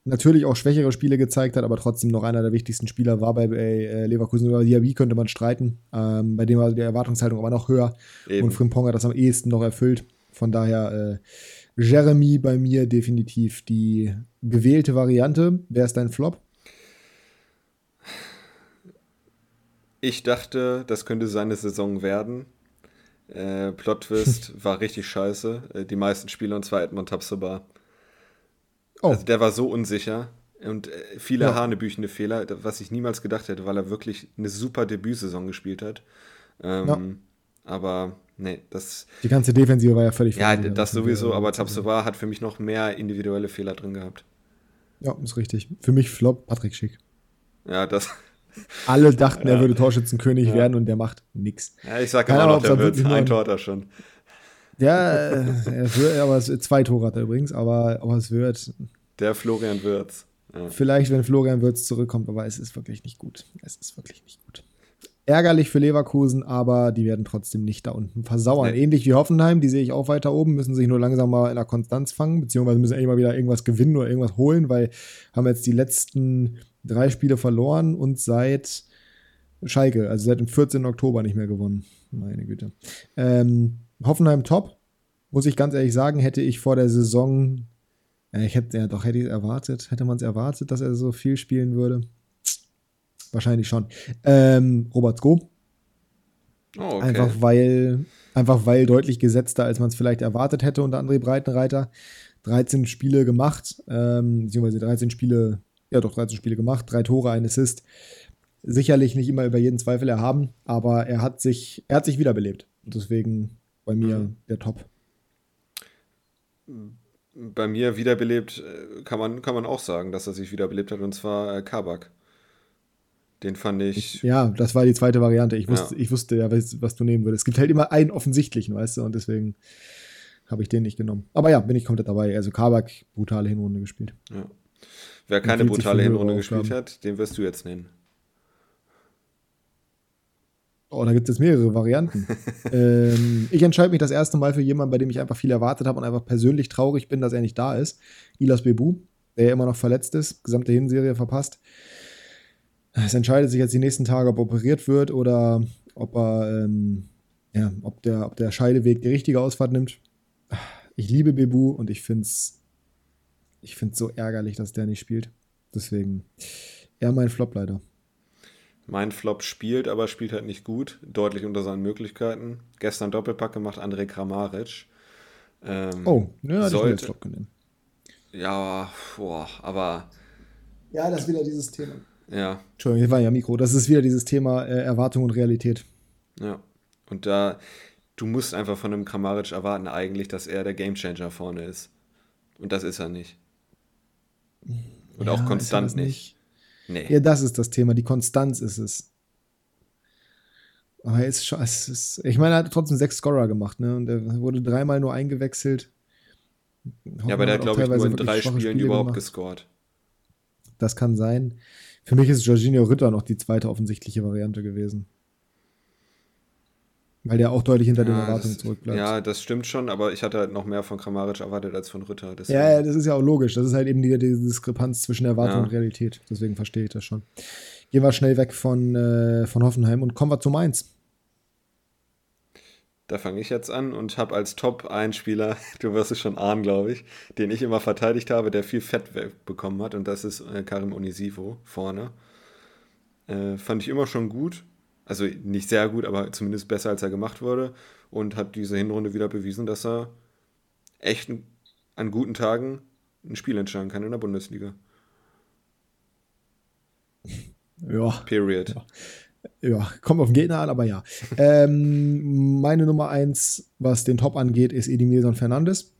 Natürlich auch schwächere Spiele gezeigt hat, aber trotzdem noch einer der wichtigsten Spieler war bei, äh, Leverkusen. Über Diaby könnte man streiten. Ähm, bei dem war die Erwartungshaltung aber noch höher. Eben. Und Frimpong hat das am ehesten noch erfüllt. Von daher äh, Jeremy bei mir definitiv die gewählte Variante. Wer ist dein Flop? Ich dachte, das könnte seine Saison werden. Äh, Plot Twist war richtig scheiße. Äh, die meisten Spieler, und zwar Edmund Tapsoba. Oh. Also der war so unsicher und äh, viele ja. hanebüchende Fehler, was ich niemals gedacht hätte, weil er wirklich eine super Debütsaison gespielt hat. Ähm, ja. Aber nee, das. Die ganze Defensive war ja völlig Ja, das sowieso, aber Tapsoba hat für mich noch mehr individuelle Fehler drin gehabt. Ja, ist richtig. Für mich Flop Patrick Schick. Ja, das, alle dachten, ja. er würde Torschützenkönig ja. werden und der macht nichts. Ja, ich sag immer noch, der wird ein Tor da schon. Ja, er wird, aber zwei Tore hat er übrigens, aber, aber es wird. Der Florian Wirtz. Ja. Vielleicht, wenn Florian Wirtz zurückkommt, aber es ist wirklich nicht gut. Es ist wirklich nicht gut. Ärgerlich für Leverkusen, aber die werden trotzdem nicht da unten versauern. Nee. Ähnlich wie Hoffenheim, die sehe ich auch weiter oben, müssen sich nur langsam mal in der Konstanz fangen, beziehungsweise müssen immer wieder irgendwas gewinnen oder irgendwas holen, weil haben jetzt die letzten drei Spiele verloren und seit Schalke, also seit dem 14. Oktober nicht mehr gewonnen. Meine Güte. Ähm, Hoffenheim top. Muss ich ganz ehrlich sagen, hätte ich vor der Saison, äh, ich hätte ja doch hätte ich erwartet, hätte man es erwartet, dass er so viel spielen würde. Wahrscheinlich schon. Ähm, Robert Sko. Oh, okay. Einfach weil, einfach weil deutlich gesetzter, als man es vielleicht erwartet hätte unter André Breitenreiter. 13 Spiele gemacht, ähm, beziehungsweise 13 Spiele, ja doch 13 Spiele gemacht, drei Tore, ein Assist. Sicherlich nicht immer über jeden Zweifel erhaben, aber er hat sich, er hat sich wiederbelebt. Deswegen bei mir mhm. der Top. Bei mir wiederbelebt äh, kann man, kann man auch sagen, dass er sich wiederbelebt hat, und zwar äh, Kabak. Den fand ich, ich. Ja, das war die zweite Variante. Ich wusste ja, ich wusste ja was, was, du nehmen würdest. Es gibt halt immer einen offensichtlichen, weißt du, und deswegen habe ich den nicht genommen. Aber ja, bin ich komplett dabei. Also Kabak, brutale Hinrunde gespielt. Ja. Wer keine brutale Hinrunde gespielt hat, den wirst du jetzt nennen. Oh, da gibt es mehrere Varianten. ähm, ich entscheide mich das erste Mal für jemanden, bei dem ich einfach viel erwartet habe und einfach persönlich traurig bin, dass er nicht da ist. Ilas Bebu, der immer noch verletzt ist, gesamte Hinserie verpasst. Es entscheidet sich jetzt die nächsten Tage, ob operiert wird oder ob er, ähm, ja, ob der, ob der Scheideweg die richtige Ausfahrt nimmt. Ich liebe Bebu und ich finde es ich find's so ärgerlich, dass der nicht spielt. Deswegen eher mein Flop leider. Mein Flop spielt, aber spielt halt nicht gut. Deutlich unter seinen Möglichkeiten. Gestern Doppelpack gemacht, André Kramaric. Ähm, oh, ja, sollte, ich Flop genommen. Ja, boah, aber. Ja, das ist wieder dieses Thema. Ja. Entschuldigung, hier war ja Mikro. Das ist wieder dieses Thema äh, Erwartung und Realität. Ja. Und da, du musst einfach von einem Kramaric erwarten, eigentlich, dass er der Gamechanger vorne ist. Und das ist er nicht. Und ja, auch konstant nicht. nicht. Nee. Ja, das ist das Thema. Die Konstanz ist es. Aber er ist schon, es ist, ich meine, er hat trotzdem sechs Scorer gemacht, ne? Und er wurde dreimal nur eingewechselt. Ja, aber der hat, glaube ich, nur in drei Spielen Spiele überhaupt gemacht. gescored. Das kann sein. Für mich ist Jorginho Ritter noch die zweite offensichtliche Variante gewesen. Weil der auch deutlich hinter ja, den Erwartungen zurückbleibt. Ja, das stimmt schon, aber ich hatte halt noch mehr von Kramaric erwartet als von Ritter. Deswegen. Ja, das ist ja auch logisch. Das ist halt eben die, die Diskrepanz zwischen Erwartung ja. und Realität. Deswegen verstehe ich das schon. Gehen wir schnell weg von, äh, von Hoffenheim und kommen wir zu Mainz. Da fange ich jetzt an und habe als Top einen Spieler, du wirst es schon ahnen, glaube ich, den ich immer verteidigt habe, der viel Fett bekommen hat und das ist äh, Karim Onisivo vorne. Äh, fand ich immer schon gut also nicht sehr gut, aber zumindest besser, als er gemacht wurde. Und hat diese Hinrunde wieder bewiesen, dass er echt an guten Tagen ein Spiel entscheiden kann in der Bundesliga. Ja. Period. Ja. Ja, kommt auf den Gegner an, aber ja. ähm, meine Nummer eins, was den Top angeht, ist Edimilson Fernandes.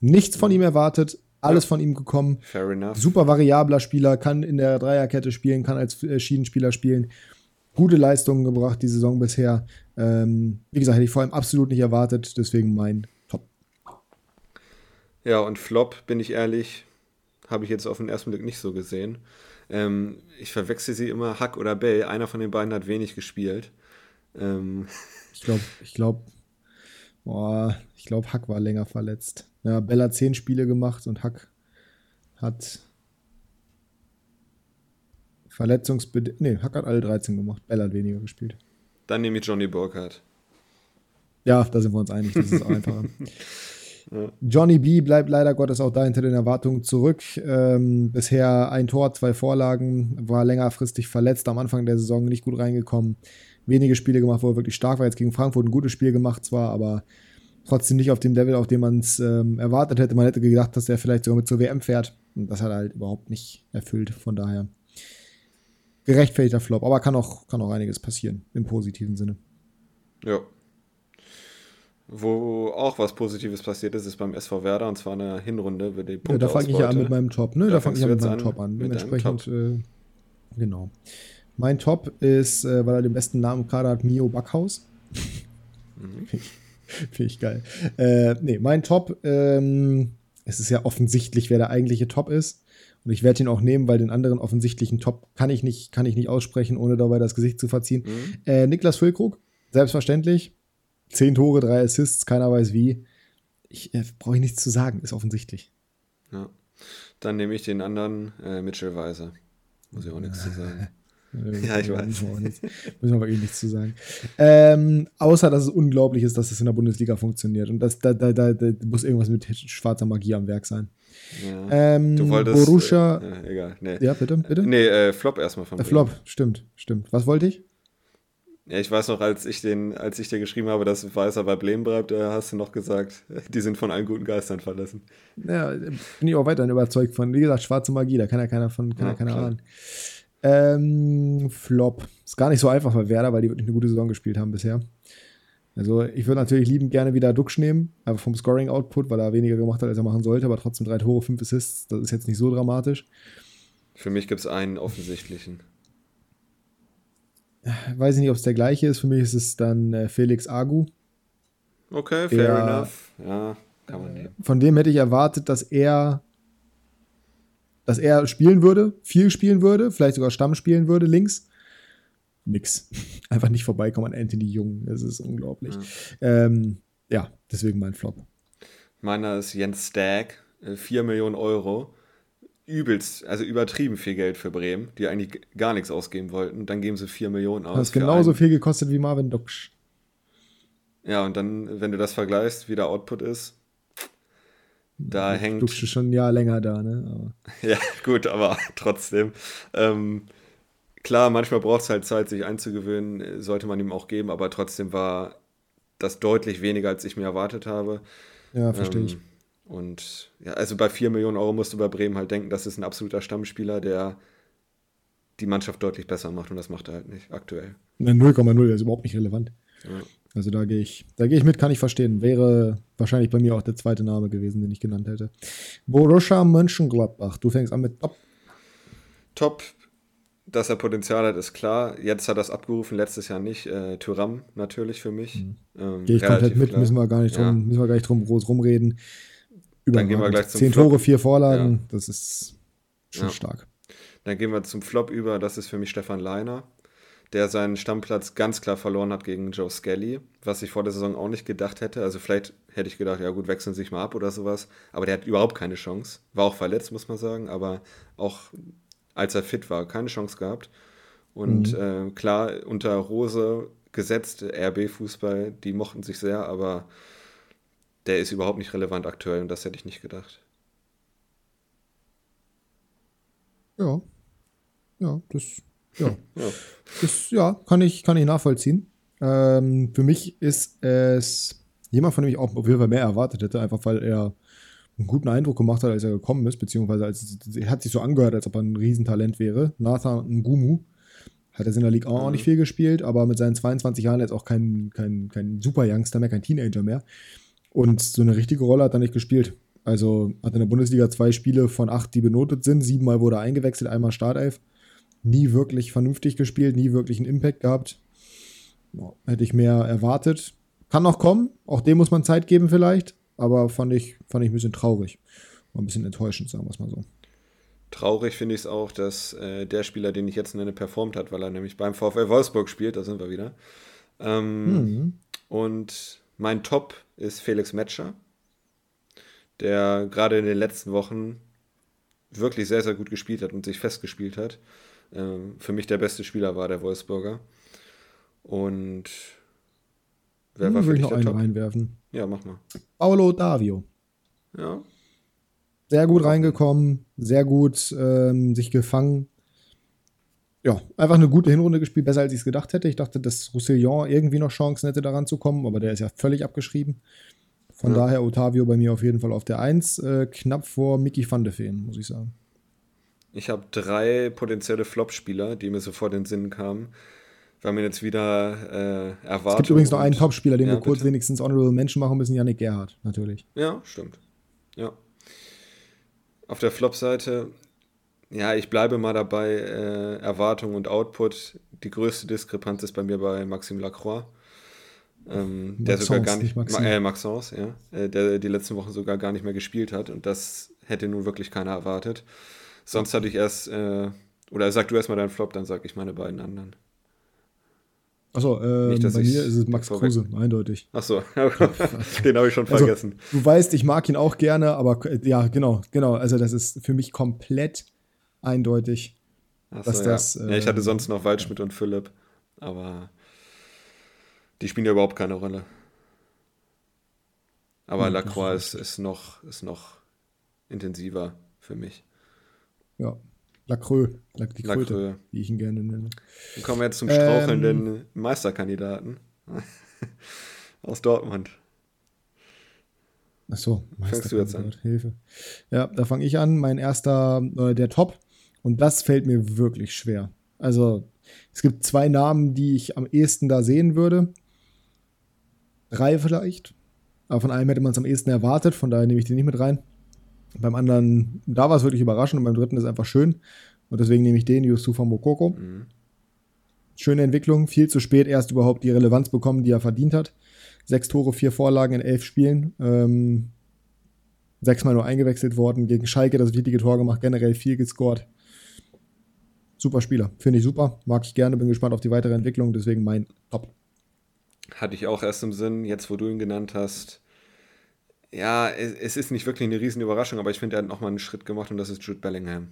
Nichts von ihm erwartet, alles ja. von ihm gekommen. Fair enough. Super variabler Spieler, kann in der Dreierkette spielen, kann als äh, Schienenspieler spielen gute Leistungen gebracht die Saison bisher. Ähm, wie gesagt, hätte ich vor allem absolut nicht erwartet, deswegen mein Top. Ja, und Flop, bin ich ehrlich, habe ich jetzt auf den ersten Blick nicht so gesehen. Ähm, ich verwechsel sie immer, Hack oder Bell. Einer von den beiden hat wenig gespielt. Ähm. Ich glaube, ich glaube, ich glaube, Hack war länger verletzt. Ja, Bell hat zehn Spiele gemacht und Hack hat Verletzungsbedingt. Nee, Hack hat alle 13 gemacht. Bell hat weniger gespielt. Dann nehme ich Johnny Burkhardt. Ja, da sind wir uns einig. Das ist einfacher. ja. Johnny B bleibt leider Gottes auch da hinter den Erwartungen zurück. Ähm, bisher ein Tor, zwei Vorlagen, war längerfristig verletzt, am Anfang der Saison nicht gut reingekommen. Wenige Spiele gemacht, wo er wirklich stark war. Jetzt gegen Frankfurt ein gutes Spiel gemacht zwar, aber trotzdem nicht auf dem Level, auf dem man es ähm, erwartet hätte. Man hätte gedacht, dass er vielleicht sogar mit zur WM fährt. Und das hat er halt überhaupt nicht erfüllt. Von daher gerechtfertigter Flop, aber kann auch, kann auch einiges passieren im positiven Sinne. Ja. Wo auch was Positives passiert ist, ist beim SV Werder und zwar in der Hinrunde über die Ja, da fange ich ja an mit meinem Top, ne? Da, da fange ich ja mit meinem an, Top an. Dementsprechend, äh, genau. Mein Top ist, äh, weil er den besten Namen gerade hat, Mio Backhaus. Mhm. Finde ich geil. Äh, nee, mein Top, ähm, es ist ja offensichtlich, wer der eigentliche Top ist. Und ich werde ihn auch nehmen, weil den anderen offensichtlichen Top kann ich nicht, kann ich nicht aussprechen, ohne dabei das Gesicht zu verziehen. Mhm. Äh, Niklas Füllkrug, selbstverständlich. Zehn Tore, drei Assists, keiner weiß wie. Ich äh, brauche ich nichts zu sagen, ist offensichtlich. Ja. Dann nehme ich den anderen äh, Mitchell Weiser. Muss ich auch nichts zu sagen. Ja, ich weiß. Müssen wir, wirklich nichts zu sagen. Ähm, außer, dass es unglaublich ist, dass es in der Bundesliga funktioniert. Und das, da, da, da, da muss irgendwas mit schwarzer Magie am Werk sein. Ja. Ähm, du wolltest. Borussia. Äh, ja, egal. Nee. Ja, bitte, bitte. Nee, äh, Flop erstmal von äh, Flop, stimmt, stimmt. Was wollte ich? Ja, ich weiß noch, als ich, den, als ich dir geschrieben habe, dass Weißer bei Bremen bleibt, da hast du noch gesagt, die sind von allen guten Geistern verlassen. Ja, bin ich auch weiterhin überzeugt von. Wie gesagt, schwarze Magie, da kann ja keiner von, kann ja, ja keiner ahnen. Ähm, Flop. Ist gar nicht so einfach bei Werder, weil die wirklich eine gute Saison gespielt haben bisher. Also ich würde natürlich liebend gerne wieder Duxch nehmen, aber vom Scoring-Output, weil er weniger gemacht hat, als er machen sollte, aber trotzdem drei Tore, fünf Assists, das ist jetzt nicht so dramatisch. Für mich gibt es einen offensichtlichen weiß ich nicht, ob es der gleiche ist. Für mich ist es dann äh, Felix Agu. Okay, fair der, enough. Ja, kann man nehmen. Von dem hätte ich erwartet, dass er dass er spielen würde, viel spielen würde, vielleicht sogar Stamm spielen würde, links. Nix. Einfach nicht vorbeikommen an Anthony Jung. Das ist unglaublich. Ja, ähm, ja deswegen mein Flop. Meiner ist Jens Stagg, 4 äh, Millionen Euro übelst, also übertrieben viel Geld für Bremen, die eigentlich gar nichts ausgeben wollten. Dann geben sie 4 Millionen aus. Das genauso einen. viel gekostet wie Marvin Duksch. Ja, und dann, wenn du das vergleichst, wie der Output ist, da ja, hängt. Duksch ist schon ein Jahr länger da, ne? Aber. ja, gut, aber trotzdem. Ähm, klar, manchmal braucht es halt Zeit, sich einzugewöhnen, sollte man ihm auch geben, aber trotzdem war das deutlich weniger, als ich mir erwartet habe. Ja, verstehe ähm, ich. Und ja, also bei 4 Millionen Euro musst du bei Bremen halt denken, das ist ein absoluter Stammspieler, der die Mannschaft deutlich besser macht und das macht er halt nicht aktuell. 0,0, der ist überhaupt nicht relevant. Ja. Also da gehe ich, da gehe ich mit, kann ich verstehen. Wäre wahrscheinlich bei mir auch der zweite Name gewesen, den ich genannt hätte. Borussia Mönchengladbach, du fängst an mit Top. Top, dass er Potenzial hat, ist klar. Jetzt hat er es abgerufen, letztes Jahr nicht. Äh, Tyram natürlich für mich. Mhm. Ähm, gehe ich komplett mit, müssen wir gar nicht drum, ja. müssen wir gar nicht drum groß rumreden. Über Dann gehen wir gleich zum Zehn Flop. Tore, vier Vorlagen, ja. das ist schon ja. stark. Dann gehen wir zum Flop über, das ist für mich Stefan Leiner, der seinen Stammplatz ganz klar verloren hat gegen Joe Skelly, was ich vor der Saison auch nicht gedacht hätte. Also vielleicht hätte ich gedacht, ja gut, wechseln Sie sich mal ab oder sowas. Aber der hat überhaupt keine Chance. War auch verletzt, muss man sagen, aber auch als er fit war, keine Chance gehabt. Und mhm. äh, klar, unter Rose gesetzt, RB-Fußball, die mochten sich sehr, aber der ist überhaupt nicht relevant aktuell und das hätte ich nicht gedacht. Ja. Ja, das, ja. ja. Das, ja, kann ich, kann ich nachvollziehen. Ähm, für mich ist es jemand, von dem ich auch auf jeden Fall mehr erwartet hätte, einfach weil er einen guten Eindruck gemacht hat, als er gekommen ist, beziehungsweise als, er hat sich so angehört, als ob er ein Riesentalent wäre. Nathan Ngumu hat er in der Liga auch, mhm. nicht viel gespielt, aber mit seinen 22 Jahren jetzt auch kein, kein, kein Super-Youngster mehr, kein Teenager mehr. Und so eine richtige Rolle hat er nicht gespielt. Also hat in der Bundesliga zwei Spiele von acht, die benotet sind. Siebenmal wurde er eingewechselt, einmal Startelf. Nie wirklich vernünftig gespielt, nie wirklich einen Impact gehabt. Hätte ich mehr erwartet. Kann noch kommen, auch dem muss man Zeit geben vielleicht. Aber fand ich, fand ich ein bisschen traurig. War ein bisschen enttäuschend, sagen wir es mal so. Traurig finde ich es auch, dass äh, der Spieler, den ich jetzt nenne, performt hat, weil er nämlich beim VfL Wolfsburg spielt, da sind wir wieder. Ähm, mhm. Und mein Top ist Felix Metscher, der gerade in den letzten Wochen wirklich sehr, sehr gut gespielt hat und sich festgespielt hat. Ähm, für mich der beste Spieler war der Wolfsburger. Und wer hm, war für dich noch einen Top? reinwerfen? Ja, mach mal. Paulo Davio. Ja. Sehr gut reingekommen, sehr gut ähm, sich gefangen ja, einfach eine gute Hinrunde gespielt, besser als ich es gedacht hätte. Ich dachte, dass Roussillon irgendwie noch Chancen hätte, daran zu kommen, aber der ist ja völlig abgeschrieben. Von ja. daher Otavio bei mir auf jeden Fall auf der 1, äh, knapp vor Mickey van de Feen, muss ich sagen. Ich habe drei potenzielle Flop-Spieler, die mir sofort in den Sinn kamen, weil mir jetzt wieder äh, erwartet. Es gibt übrigens noch einen Top-Spieler, den ja, wir kurz bitte? wenigstens Honorable Menschen machen müssen, Yannick Gerhardt, natürlich. Ja, stimmt. Ja. Auf der Flop-Seite ja, ich bleibe mal dabei, äh, Erwartung und Output. Die größte Diskrepanz ist bei mir bei Maxime Lacroix. Ähm, der sogar gar nicht, nicht äh, Maxence, ja, äh, der die letzten Wochen sogar gar nicht mehr gespielt hat und das hätte nun wirklich keiner erwartet. Sonst hatte ich erst, äh, oder sag du erstmal deinen Flop, dann sag ich meine beiden anderen. Achso, ähm, bei mir ist es Max Kruse, eindeutig. Achso, den habe ich schon also, vergessen. Du weißt, ich mag ihn auch gerne, aber ja, genau, genau. Also, das ist für mich komplett eindeutig. Achso, was ja. das. Äh, ja, ich hatte ähm, sonst noch Waldschmidt und Philipp, aber die spielen ja überhaupt keine Rolle. Aber Lacroix ist, ist, noch, ist noch intensiver für mich. Ja, Lacroix, die Kröte, wie ich ihn gerne nenne. Dann kommen wir jetzt zum strauchelnden ähm, Meisterkandidaten aus Dortmund. Achso, Fängst du jetzt an? Hilfe. Ja, da fange ich an. Mein erster, äh, der Top. Und das fällt mir wirklich schwer. Also, es gibt zwei Namen, die ich am ehesten da sehen würde. Drei vielleicht. Aber von einem hätte man es am ehesten erwartet, von daher nehme ich den nicht mit rein. Beim anderen, da war es wirklich überraschend und beim dritten ist einfach schön. Und deswegen nehme ich den, Yusufa Mokoko. Mhm. Schöne Entwicklung, viel zu spät erst überhaupt die Relevanz bekommen, die er verdient hat. Sechs Tore, vier Vorlagen in elf Spielen. Ähm, sechsmal nur eingewechselt worden. Gegen Schalke das wichtige Tor gemacht, generell viel gescored. Super Spieler, finde ich super. Mag ich gerne, bin gespannt auf die weitere Entwicklung, deswegen mein Top. Hatte ich auch erst im Sinn, jetzt wo du ihn genannt hast. Ja, es, ist nicht wirklich eine riesen Überraschung, aber ich finde, er hat nochmal einen Schritt gemacht und das ist Jude Bellingham.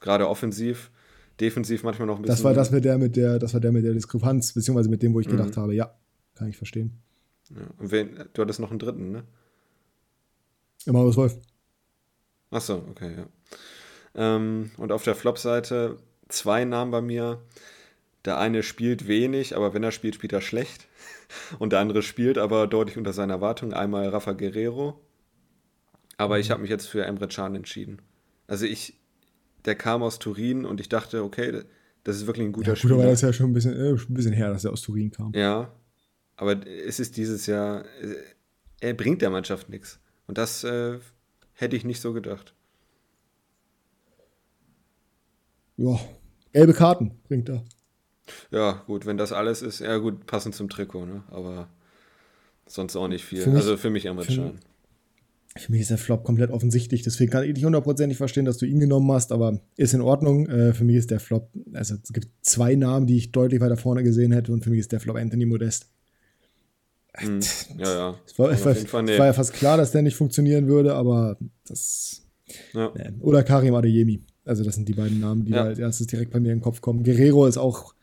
Gerade offensiv, defensiv manchmal noch ein bisschen. Das war das mit der, mit der, das war der mit der Diskrepanz, beziehungsweise mit dem, wo ich mhm. gedacht habe, ja, kann ich verstehen. Ja. Und wen, du hattest noch einen dritten, ne? Immer was Wolf. Achso, okay, ja. Ähm, und auf der Flop-Seite zwei Namen bei mir. Der eine spielt wenig, aber wenn er spielt, spielt er schlecht. Und der andere spielt aber deutlich unter seiner Erwartung. Einmal Rafa Guerrero. Aber ich habe mich jetzt für Emre Can entschieden. Also ich, der kam aus Turin und ich dachte, okay, das ist wirklich ein guter ja, Spieler. Gut, aber das ist ja schon ein bisschen, äh, ein bisschen her, dass er aus Turin kam. Ja, aber es ist dieses Jahr, äh, er bringt der Mannschaft nichts. Und das äh, hätte ich nicht so gedacht. Ja, gelbe Karten bringt er. Ja, gut, wenn das alles ist, ja gut, passend zum Trikot, ne? Aber sonst auch nicht viel. Für mich, also für mich Emre Can. Für mich ist der Flop komplett offensichtlich, deswegen kann ich nicht hundertprozentig verstehen, dass du ihn genommen hast, aber ist in Ordnung. Äh, für mich ist der Flop, also es gibt zwei Namen, die ich deutlich weiter vorne gesehen hätte und für mich ist der Flop Anthony Modest. Mhm. Ja, ja. Es war, war, nee. war, ja fast klar, dass der nicht funktionieren würde, aber das. Ja. Nee. Oder Karim Adeyemi. Also, das sind die beiden Namen, die ja. als erstes direkt bei mir in den Kopf kommen. Guerrero ist auch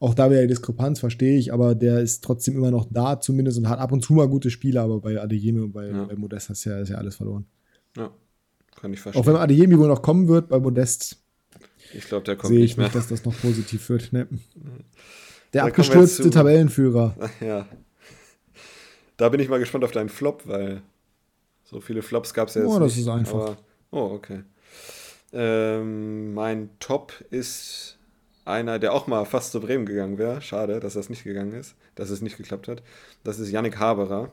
auch da wäre die Diskrepanz, verstehe ich, aber der ist trotzdem immer noch da zumindest und hat ab und zu mal gute Spiele, aber bei Adeyemi und bei, ja. bei Modest ist ja, ist ja alles verloren. Ja, kann ich verstehen. Auch wenn Adeyemi wohl noch kommen wird, bei Modest ich glaube, der kommt sehe ich nicht, dass das noch positiv wird. Ne? Der da abgestürzte Tabellenführer. Ja. Da bin ich mal gespannt auf deinen Flop, weil so viele Flops gab es ja jetzt Oh, das nicht, ist einfach. Aber, oh, okay. Ähm, mein Top ist einer, der auch mal fast zu Bremen gegangen wäre. Schade, dass das nicht gegangen ist, dass es nicht geklappt hat. Das ist Yannick Haberer.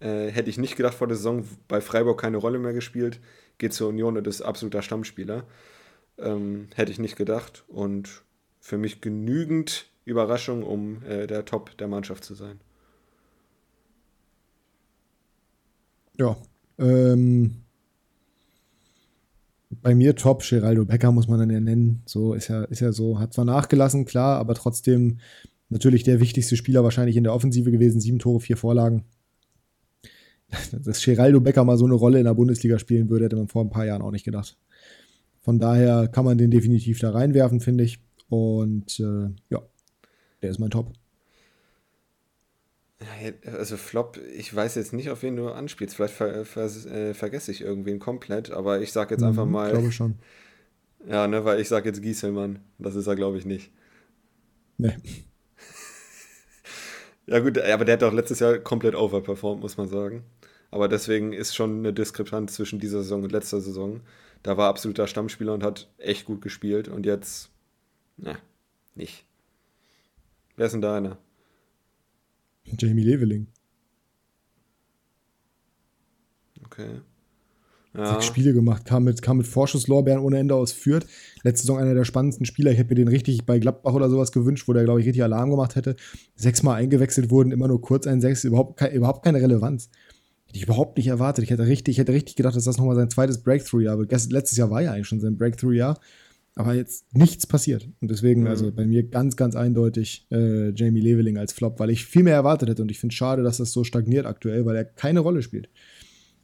Äh, hätte ich nicht gedacht vor der Saison, bei Freiburg keine Rolle mehr gespielt, geht zur Union und ist absoluter Stammspieler. Ähm, hätte ich nicht gedacht und für mich genügend Überraschung, um äh, der Top der Mannschaft zu sein. Ja, ähm, bei mir top. Geraldo Becker muss man dann ja nennen. So ist ja, ist ja so. Hat zwar nachgelassen, klar, aber trotzdem natürlich der wichtigste Spieler wahrscheinlich in der Offensive gewesen. Sieben Tore, vier Vorlagen. Dass Geraldo Becker mal so eine Rolle in der Bundesliga spielen würde, hätte man vor ein paar Jahren auch nicht gedacht. Von daher kann man den definitiv da reinwerfen, finde ich. Und äh, ja, der ist mein Top. Also Flop, ich weiß jetzt nicht, auf wen du anspielst. Vielleicht ver, ver, äh, vergesse ich irgendwen komplett, aber ich sage jetzt einfach mhm, mal. Ich glaube schon. Ja, ne, weil ich sage jetzt Gieselmann. Das ist er, glaube ich, nicht. Nee. ja, gut, aber der hat doch letztes Jahr komplett overperformed, muss man sagen. Aber deswegen ist schon eine Diskrepanz zwischen dieser Saison und letzter Saison. Da war absoluter Stammspieler und hat echt gut gespielt und jetzt, na, nicht. Wer ist denn da einer? Jamie Leveling. Okay. Ja. Sechs Spiele gemacht, kam mit, kam mit Vorschusslorbeeren ohne Ende aus Fürth. Letzte Saison einer der spannendsten Spieler. Ich hätte mir den richtig bei Gladbach oder sowas gewünscht, wo der, glaube ich, richtig Alarm gemacht hätte. Sechsmal eingewechselt wurden, immer nur kurz ein Sechs, überhaupt, ke überhaupt keine Relevanz. Hätte ich überhaupt nicht erwartet. Ich hätte richtig, ich hätte richtig gedacht, dass das nochmal sein zweites Breakthrough-Jahr wird. Letztes Jahr war ja eigentlich schon sein Breakthrough-Jahr aber jetzt nichts passiert. Und deswegen, also mhm. also bei mir ganz, ganz eindeutig äh, Jamie Leveling als Flop, weil ich viel mehr erwartet hätte. Und ich finde es schade, dass das so stagniert aktuell, weil er keine Rolle spielt.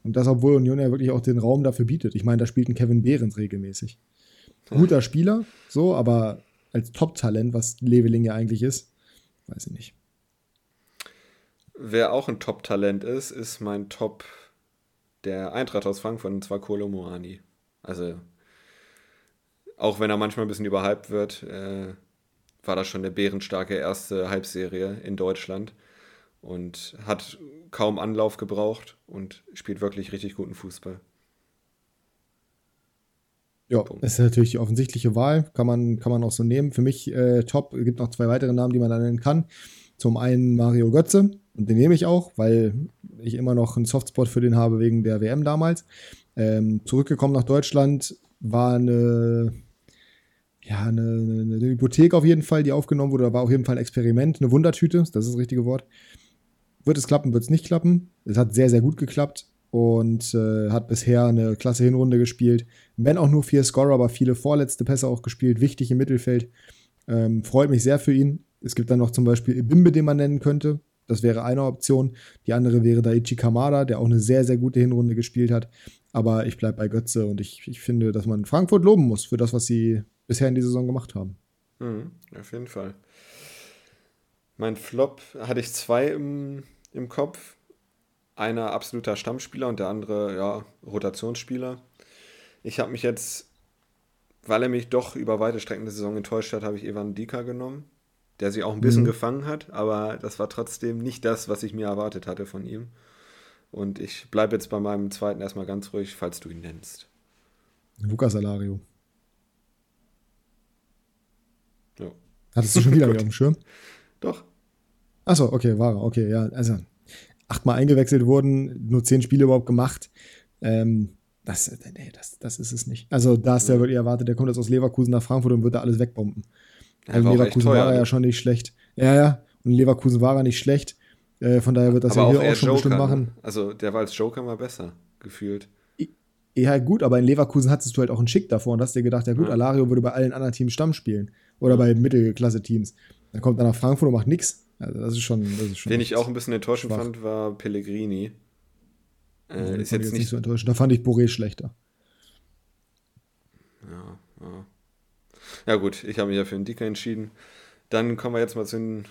Und das, obwohl Union ja wirklich auch den Raum dafür bietet. Ich meine, da spielt ein Kevin Behrens regelmäßig. guter Spieler, so, aber als Top-Talent, was Leveling ja eigentlich ist, weiß ich nicht. Wer auch ein Top-Talent ist, ist mein Top der Eintracht aus Frankfurt, und zwar Kolo Moani. Also, auch wenn er manchmal ein bisschen überhyped wird, äh, war das schon eine bärenstarke erste Halbserie in Deutschland und hat kaum Anlauf gebraucht und spielt wirklich richtig guten Fußball. Ja, Punkt. ist natürlich die offensichtliche Wahl, kann man, kann man auch so nehmen. Für mich äh, top, es gibt noch zwei weitere Namen, die man da nennen kann. Zum einen Mario Götze, und den nehme ich auch, weil ich immer noch einen Softspot für den habe wegen der WM damals. Ähm, zurückgekommen nach Deutschland war eine, ja, eine, eine, Hypothek auf jeden Fall, die aufgenommen wurde. Da war auf jeden Fall ein Experiment, eine Wundertüte, das ist das richtige Wort. Wird es klappen, wird es nicht klappen. Es hat sehr, sehr gut geklappt und äh, hat bisher eine klasse Hinrunde gespielt. Wenn auch nur vier Scorer, aber viele vorletzte Pässe auch gespielt, wichtig im Mittelfeld. Ähm, freut mich sehr für ihn. Es gibt dann noch zum Beispiel Ibimbe, den man nennen könnte. Das wäre eine Option. Die andere wäre Daichi Kamada, der auch eine sehr, sehr gute Hinrunde gespielt hat. Aber ich bleibe bei Götze und ich, ich finde, dass man Frankfurt loben muss für das, was sie bisher in dieser Saison gemacht haben. Mhm, auf jeden Fall. Mein Flop hatte ich zwei im, im Kopf. Einer absoluter Stammspieler und der andere, ja, Rotationsspieler. Ich habe mich jetzt, weil er mich doch über weite Strecken der Saison enttäuscht hat, habe ich Evan Dika genommen der sich auch ein bisschen mhm. gefangen hat, aber das war trotzdem nicht das, was ich mir erwartet hatte von ihm. Und ich bleibe jetzt bei meinem zweiten erstmal ganz ruhig, falls du ihn nennst. Lukas Alario. Ja. Hattest du schon wieder auf dem Schirm? Doch. Achso, okay, war er. Okay, ja. Also, achtmal eingewechselt wurden, nur zehn Spiele überhaupt gemacht. Ähm, das, nee, das, das ist es nicht. Also, da ist der wirklich erwartet, der kommt jetzt aus Leverkusen nach Frankfurt und wird da alles wegbomben. Also Leverkusen teuer, war er ja ne? schon nicht schlecht. Ja, ja. Und Leverkusen war er nicht schlecht. Äh, von daher wird das aber ja hier auch, schon Joker, bestimmt machen. Ne? Also der war als Joker mal besser gefühlt. Ja, gut, aber in Leverkusen hattest du halt auch einen Schick davor und hast dir gedacht, ja gut, ja. Alario würde bei allen anderen Teams Stamm spielen. Oder ja. bei Mittelklasse-Teams. Dann kommt er nach Frankfurt und macht nichts. Also das ist schon. Das ist schon Den ich auch ein bisschen enttäuschend schwach. fand, war Pellegrini. Äh, ja, ist jetzt nicht, nicht so enttäuschend. Da fand ich Boré schlechter. Ja, ja. Ja gut, ich habe mich ja für einen Dicker entschieden. Dann kommen wir jetzt mal zu den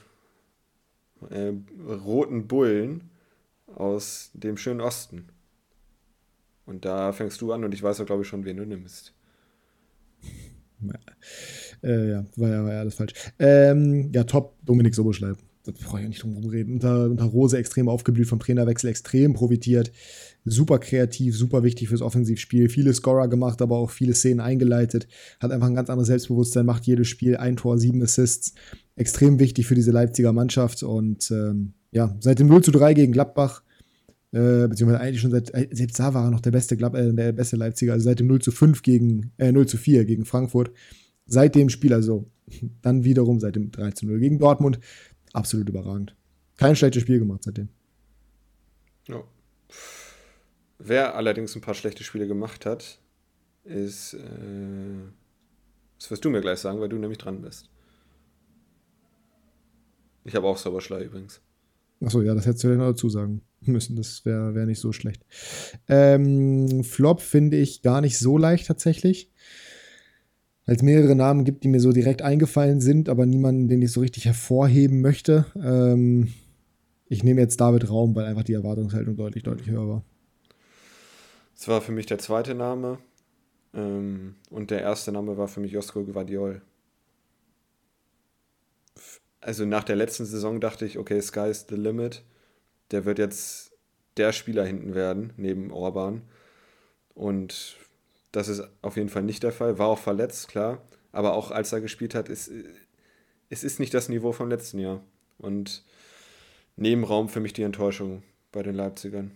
äh, roten Bullen aus dem schönen Osten. Und da fängst du an und ich weiß auch, glaube ich, schon, wen du nimmst. Ja, äh, ja war, ja war ja alles falsch. Ähm, ja, top, Dominik Soboschleib. Da brauche ich ja nicht drum reden. Unter, unter Rose extrem aufgeblüht, vom Trainerwechsel extrem profitiert super kreativ, super wichtig fürs Offensivspiel. Viele Scorer gemacht, aber auch viele Szenen eingeleitet. Hat einfach ein ganz anderes Selbstbewusstsein, macht jedes Spiel ein Tor, sieben Assists. Extrem wichtig für diese Leipziger Mannschaft. Und ähm, ja, seit dem 0 zu 3 gegen Gladbach, äh, beziehungsweise eigentlich schon seit, äh, selbst da war er noch der beste, Glad äh, der beste Leipziger, also seit dem 0 zu 5 gegen, äh, 0 zu 4 gegen Frankfurt. Seit dem Spiel, also dann wiederum seit dem 3 zu 0 gegen Dortmund, absolut überragend. Kein schlechtes Spiel gemacht seitdem. Ja. Wer allerdings ein paar schlechte Spiele gemacht hat, ist. Äh, das wirst du mir gleich sagen, weil du nämlich dran bist. Ich habe auch Sauberschlei übrigens. Achso, ja, das hättest du ja noch dazu sagen müssen. Das wäre wär nicht so schlecht. Ähm, Flop finde ich gar nicht so leicht tatsächlich. Weil es mehrere Namen gibt, die mir so direkt eingefallen sind, aber niemanden, den ich so richtig hervorheben möchte. Ähm, ich nehme jetzt David Raum, weil einfach die Erwartungshaltung deutlich, deutlich höher war. Das war für mich der zweite Name. Ähm, und der erste Name war für mich Josko Guardiol. Also nach der letzten Saison dachte ich, okay, Sky is the limit. Der wird jetzt der Spieler hinten werden, neben Orban. Und das ist auf jeden Fall nicht der Fall. War auch verletzt, klar. Aber auch als er gespielt hat, ist, es ist nicht das Niveau vom letzten Jahr. Und Nebenraum für mich die Enttäuschung bei den Leipzigern.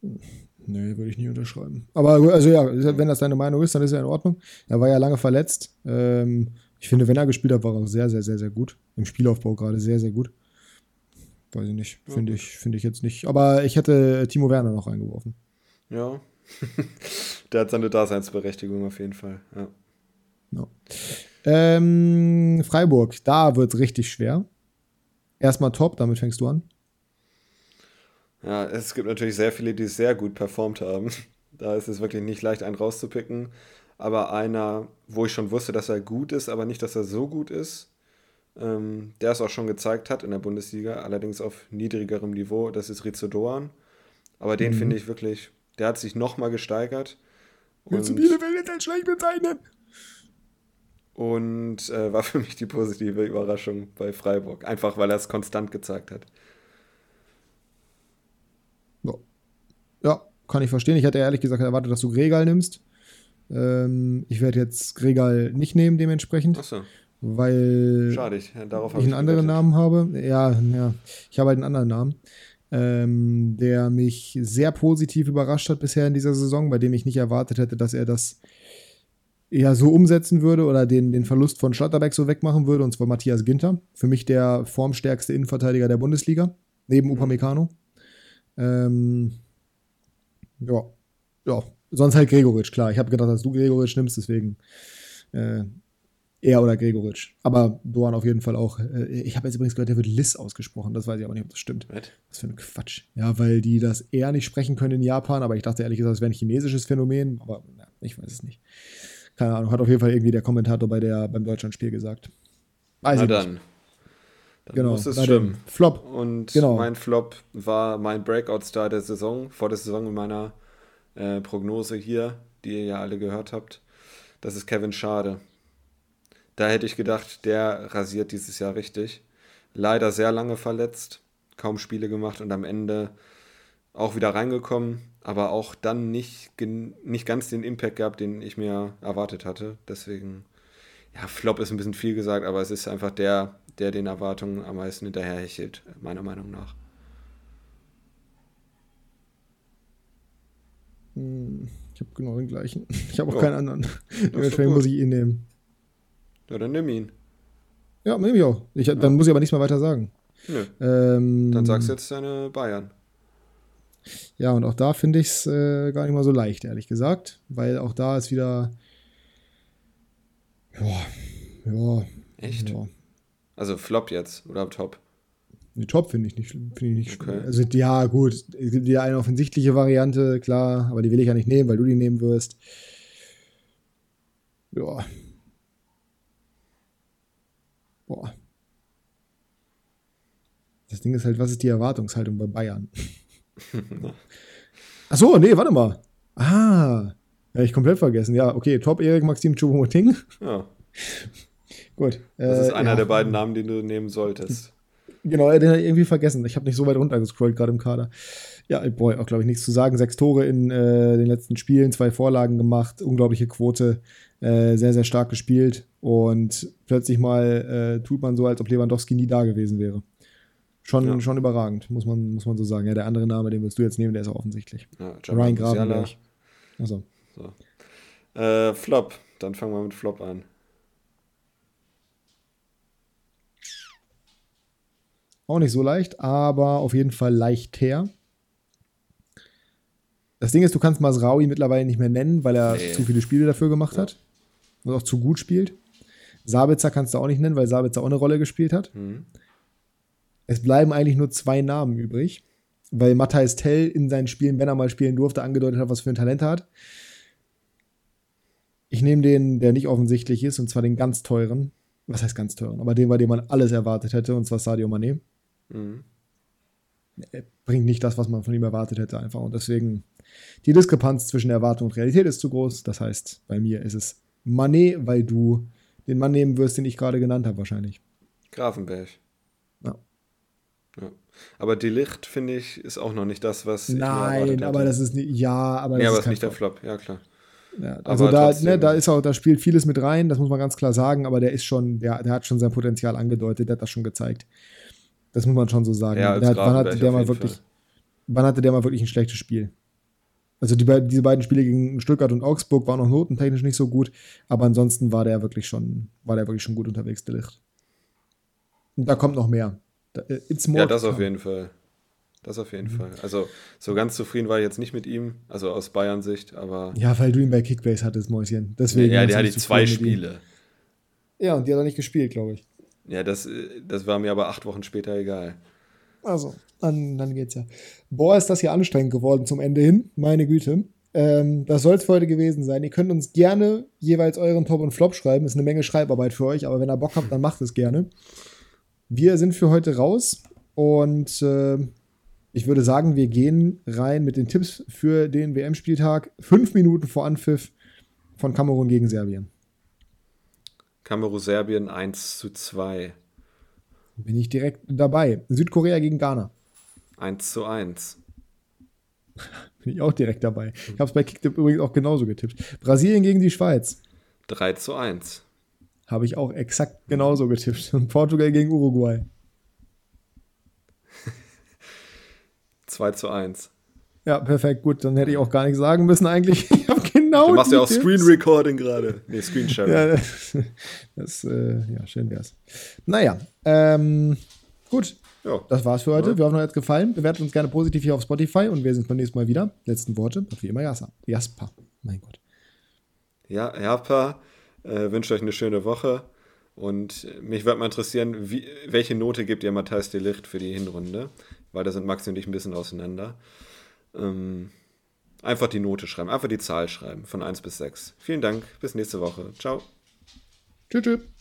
Nee, würde ich nie unterschreiben. Aber also ja, wenn das deine Meinung ist, dann ist ja in Ordnung. Er war ja lange verletzt. Ähm, ich finde, wenn er gespielt hat, war er sehr, sehr, sehr, sehr gut. Im Spielaufbau gerade sehr, sehr gut. Weiß ich nicht. Finde ich, find ich jetzt nicht. Aber ich hätte Timo Werner noch eingeworfen. Ja. Der hat seine Daseinsberechtigung auf jeden Fall. Ja. No. Ähm, Freiburg, da wird es richtig schwer. Erstmal top, damit fängst du an. Ja, es gibt natürlich sehr viele, die sehr gut performt haben. Da ist es wirklich nicht leicht, einen rauszupicken. Aber einer, wo ich schon wusste, dass er gut ist, aber nicht, dass er so gut ist, ähm, der es auch schon gezeigt hat in der Bundesliga, allerdings auf niedrigerem Niveau, das ist Rizzo Doan. Aber den mhm. finde ich wirklich, der hat sich nochmal gesteigert. Willst du Bielefeld jetzt schlecht bezeichnen? Und äh, war für mich die positive Überraschung bei Freiburg. Einfach weil er es konstant gezeigt hat. Ja. ja, kann ich verstehen. Ich hatte ehrlich gesagt erwartet, dass du Gregal nimmst. Ähm, ich werde jetzt Gregal nicht nehmen, dementsprechend. Achso. Weil Schade, ich, ich einen anderen Namen habe. Ja, ja, ich habe halt einen anderen Namen, ähm, der mich sehr positiv überrascht hat bisher in dieser Saison, bei dem ich nicht erwartet hätte, dass er das ja so umsetzen würde oder den, den Verlust von Schlotterbeck so wegmachen würde, und zwar Matthias Ginter. Für mich der formstärkste Innenverteidiger der Bundesliga, neben Upamecano. Ähm, ja, ja, sonst halt Gregoritsch, klar. Ich habe gedacht, dass du Gregoritsch nimmst, deswegen äh, er oder Gregoritsch. Aber Doan auf jeden Fall auch. Äh, ich habe jetzt übrigens gehört, der wird Liss ausgesprochen. Das weiß ich aber nicht, ob das stimmt. Was, Was für ein Quatsch. Ja, weil die das eher nicht sprechen können in Japan, aber ich dachte ehrlich gesagt, das wäre ein chinesisches Phänomen, aber na, ich weiß es nicht. Keine Ahnung, hat auf jeden Fall irgendwie der Kommentator bei der, beim Deutschlandspiel gesagt. Weiß Na dann. Dann genau, muss es stimmen. Flop. Und genau. mein Flop war mein Breakout-Star der Saison, vor der Saison in meiner äh, Prognose hier, die ihr ja alle gehört habt. Das ist Kevin Schade. Da hätte ich gedacht, der rasiert dieses Jahr richtig. Leider sehr lange verletzt, kaum Spiele gemacht und am Ende auch wieder reingekommen, aber auch dann nicht, nicht ganz den Impact gehabt, den ich mir erwartet hatte. Deswegen, ja, Flop ist ein bisschen viel gesagt, aber es ist einfach der, der den Erwartungen am meisten hinterherhechelt, meiner Meinung nach. Hm, ich habe genau den gleichen. Ich habe auch oh, keinen anderen. Dementsprechend muss ich ihn nehmen. Ja, dann nimm ihn. Ja, nehme ich auch. Ich, dann ja. muss ich aber nichts mehr weiter sagen. Nö. Ähm, dann sagst du jetzt deine Bayern. Ja, und auch da finde ich es äh, gar nicht mal so leicht, ehrlich gesagt, weil auch da ist wieder. Ja, ja. Echt? Ja. Also Flop jetzt oder Top? Die Top finde ich nicht, find ich nicht okay. Also ja, gut, es gibt ja eine offensichtliche Variante, klar, aber die will ich ja nicht nehmen, weil du die nehmen wirst. Ja. Boah. Das Ding ist halt, was ist die Erwartungshaltung bei Bayern? Achso, nee, warte mal. Ah, ja, ich komplett vergessen. Ja, okay, Top Erik Maxim Choupo-Moting. Ja. Gut. Das ist äh, einer ja. der beiden Namen, den du nehmen solltest. Genau, den habe ich irgendwie vergessen. Ich habe nicht so weit runtergescrollt gerade im Kader. Ja, boah, auch glaube ich nichts zu sagen. Sechs Tore in äh, den letzten Spielen, zwei Vorlagen gemacht, unglaubliche Quote, äh, sehr, sehr stark gespielt und plötzlich mal äh, tut man so, als ob Lewandowski nie da gewesen wäre. Schon, ja. schon überragend, muss man, muss man so sagen. Ja, der andere Name, den willst du jetzt nehmen, der ist auch offensichtlich. Ja, Ryan Graben gleich. Also. So. Äh, Flop, dann fangen wir mit Flop an. Auch nicht so leicht, aber auf jeden Fall leicht her. Das Ding ist, du kannst Masraui mittlerweile nicht mehr nennen, weil er nee. zu viele Spiele dafür gemacht ja. hat und auch zu gut spielt. Sabitzer kannst du auch nicht nennen, weil Sabitzer auch eine Rolle gespielt hat. Mhm. Es bleiben eigentlich nur zwei Namen übrig, weil Matthias Tell in seinen Spielen, wenn er mal spielen durfte, angedeutet hat, was für ein Talent er hat. Ich nehme den, der nicht offensichtlich ist, und zwar den ganz teuren. Was heißt ganz teuren? Aber den, bei dem man alles erwartet hätte, und zwar Sadio Mané. Mhm. Er bringt nicht das, was man von ihm erwartet hätte, einfach. Und deswegen, die Diskrepanz zwischen Erwartung und Realität ist zu groß. Das heißt, bei mir ist es Mané, weil du den Mann nehmen wirst, den ich gerade genannt habe, wahrscheinlich. Grafenberg. Ja. ja. Aber die Licht, finde ich, ist auch noch nicht das, was. Nein, aber das ist nicht. Ja, aber das ja, aber ist, ist nicht der Flop, ja klar. Ja, also da, ne, da ist auch, da spielt vieles mit rein, das muss man ganz klar sagen, aber der ist schon, der, der hat schon sein Potenzial angedeutet, der hat das schon gezeigt. Das muss man schon so sagen. Ja, der hat, wann hatte der mal wirklich, Fall. wann hatte der mal wirklich ein schlechtes Spiel? Also die, diese beiden Spiele gegen Stuttgart und Augsburg waren auch notentechnisch nicht so gut, aber ansonsten war der wirklich schon, war der wirklich schon gut unterwegs, der Licht. Und da kommt noch mehr. Äh, it's more ja, das auf jeden Fall. Das auf jeden mhm. Fall. Also so ganz zufrieden war ich jetzt nicht mit ihm, also aus Bayern-Sicht, aber. Ja, weil du ihn bei Kickbase hattest, Mäuschen. Deswegen ja, der hatte zwei Spiele. Ja, und die hat er nicht gespielt, glaube ich. Ja, das, das war mir aber acht Wochen später egal. Also, dann, dann geht's ja. Boah, ist das hier anstrengend geworden zum Ende hin. Meine Güte. Ähm, das soll es für heute gewesen sein. Ihr könnt uns gerne jeweils euren Top und Flop schreiben. Ist eine Menge Schreibarbeit für euch, aber wenn ihr Bock habt, dann macht es gerne. Wir sind für heute raus und äh, ich würde sagen, wir gehen rein mit den Tipps für den WM-Spieltag. Fünf Minuten vor Anpfiff von Kamerun gegen Serbien. Kamerun-Serbien 1 zu 2. Bin ich direkt dabei. Südkorea gegen Ghana. 1 zu 1. Bin ich auch direkt dabei. Ich habe es bei Kicktip übrigens auch genauso getippt. Brasilien gegen die Schweiz. 3 zu 1. Habe ich auch exakt genauso getippt. Und Portugal gegen Uruguay. 2 zu 1. Ja, perfekt, gut. Dann hätte ich auch gar nichts sagen müssen eigentlich. Genau. Du machst ja auch Screen Recording gerade. Nee, Screen Sharing. ja, das, das äh, ja, schön wär's. Naja, ähm, gut. Ja. Das war's für heute. Ja. Wir hoffen, euch hat gefallen. Bewertet uns gerne positiv hier auf Spotify und wir sind beim nächsten Mal wieder. Letzten Worte. Und wie immer Jasper. Jasper. Mein Gott. Ja, Jasper. Äh, wünsche euch eine schöne Woche. Und mich würde mal interessieren, wie, welche Note gebt ihr Matthijs de Licht für die Hinrunde? Weil da sind Maxi und ich ein bisschen auseinander. Ähm, einfach die Note schreiben, einfach die Zahl schreiben, von 1 bis 6. Vielen Dank, bis nächste Woche. Ciao. Tschüss. tschüss.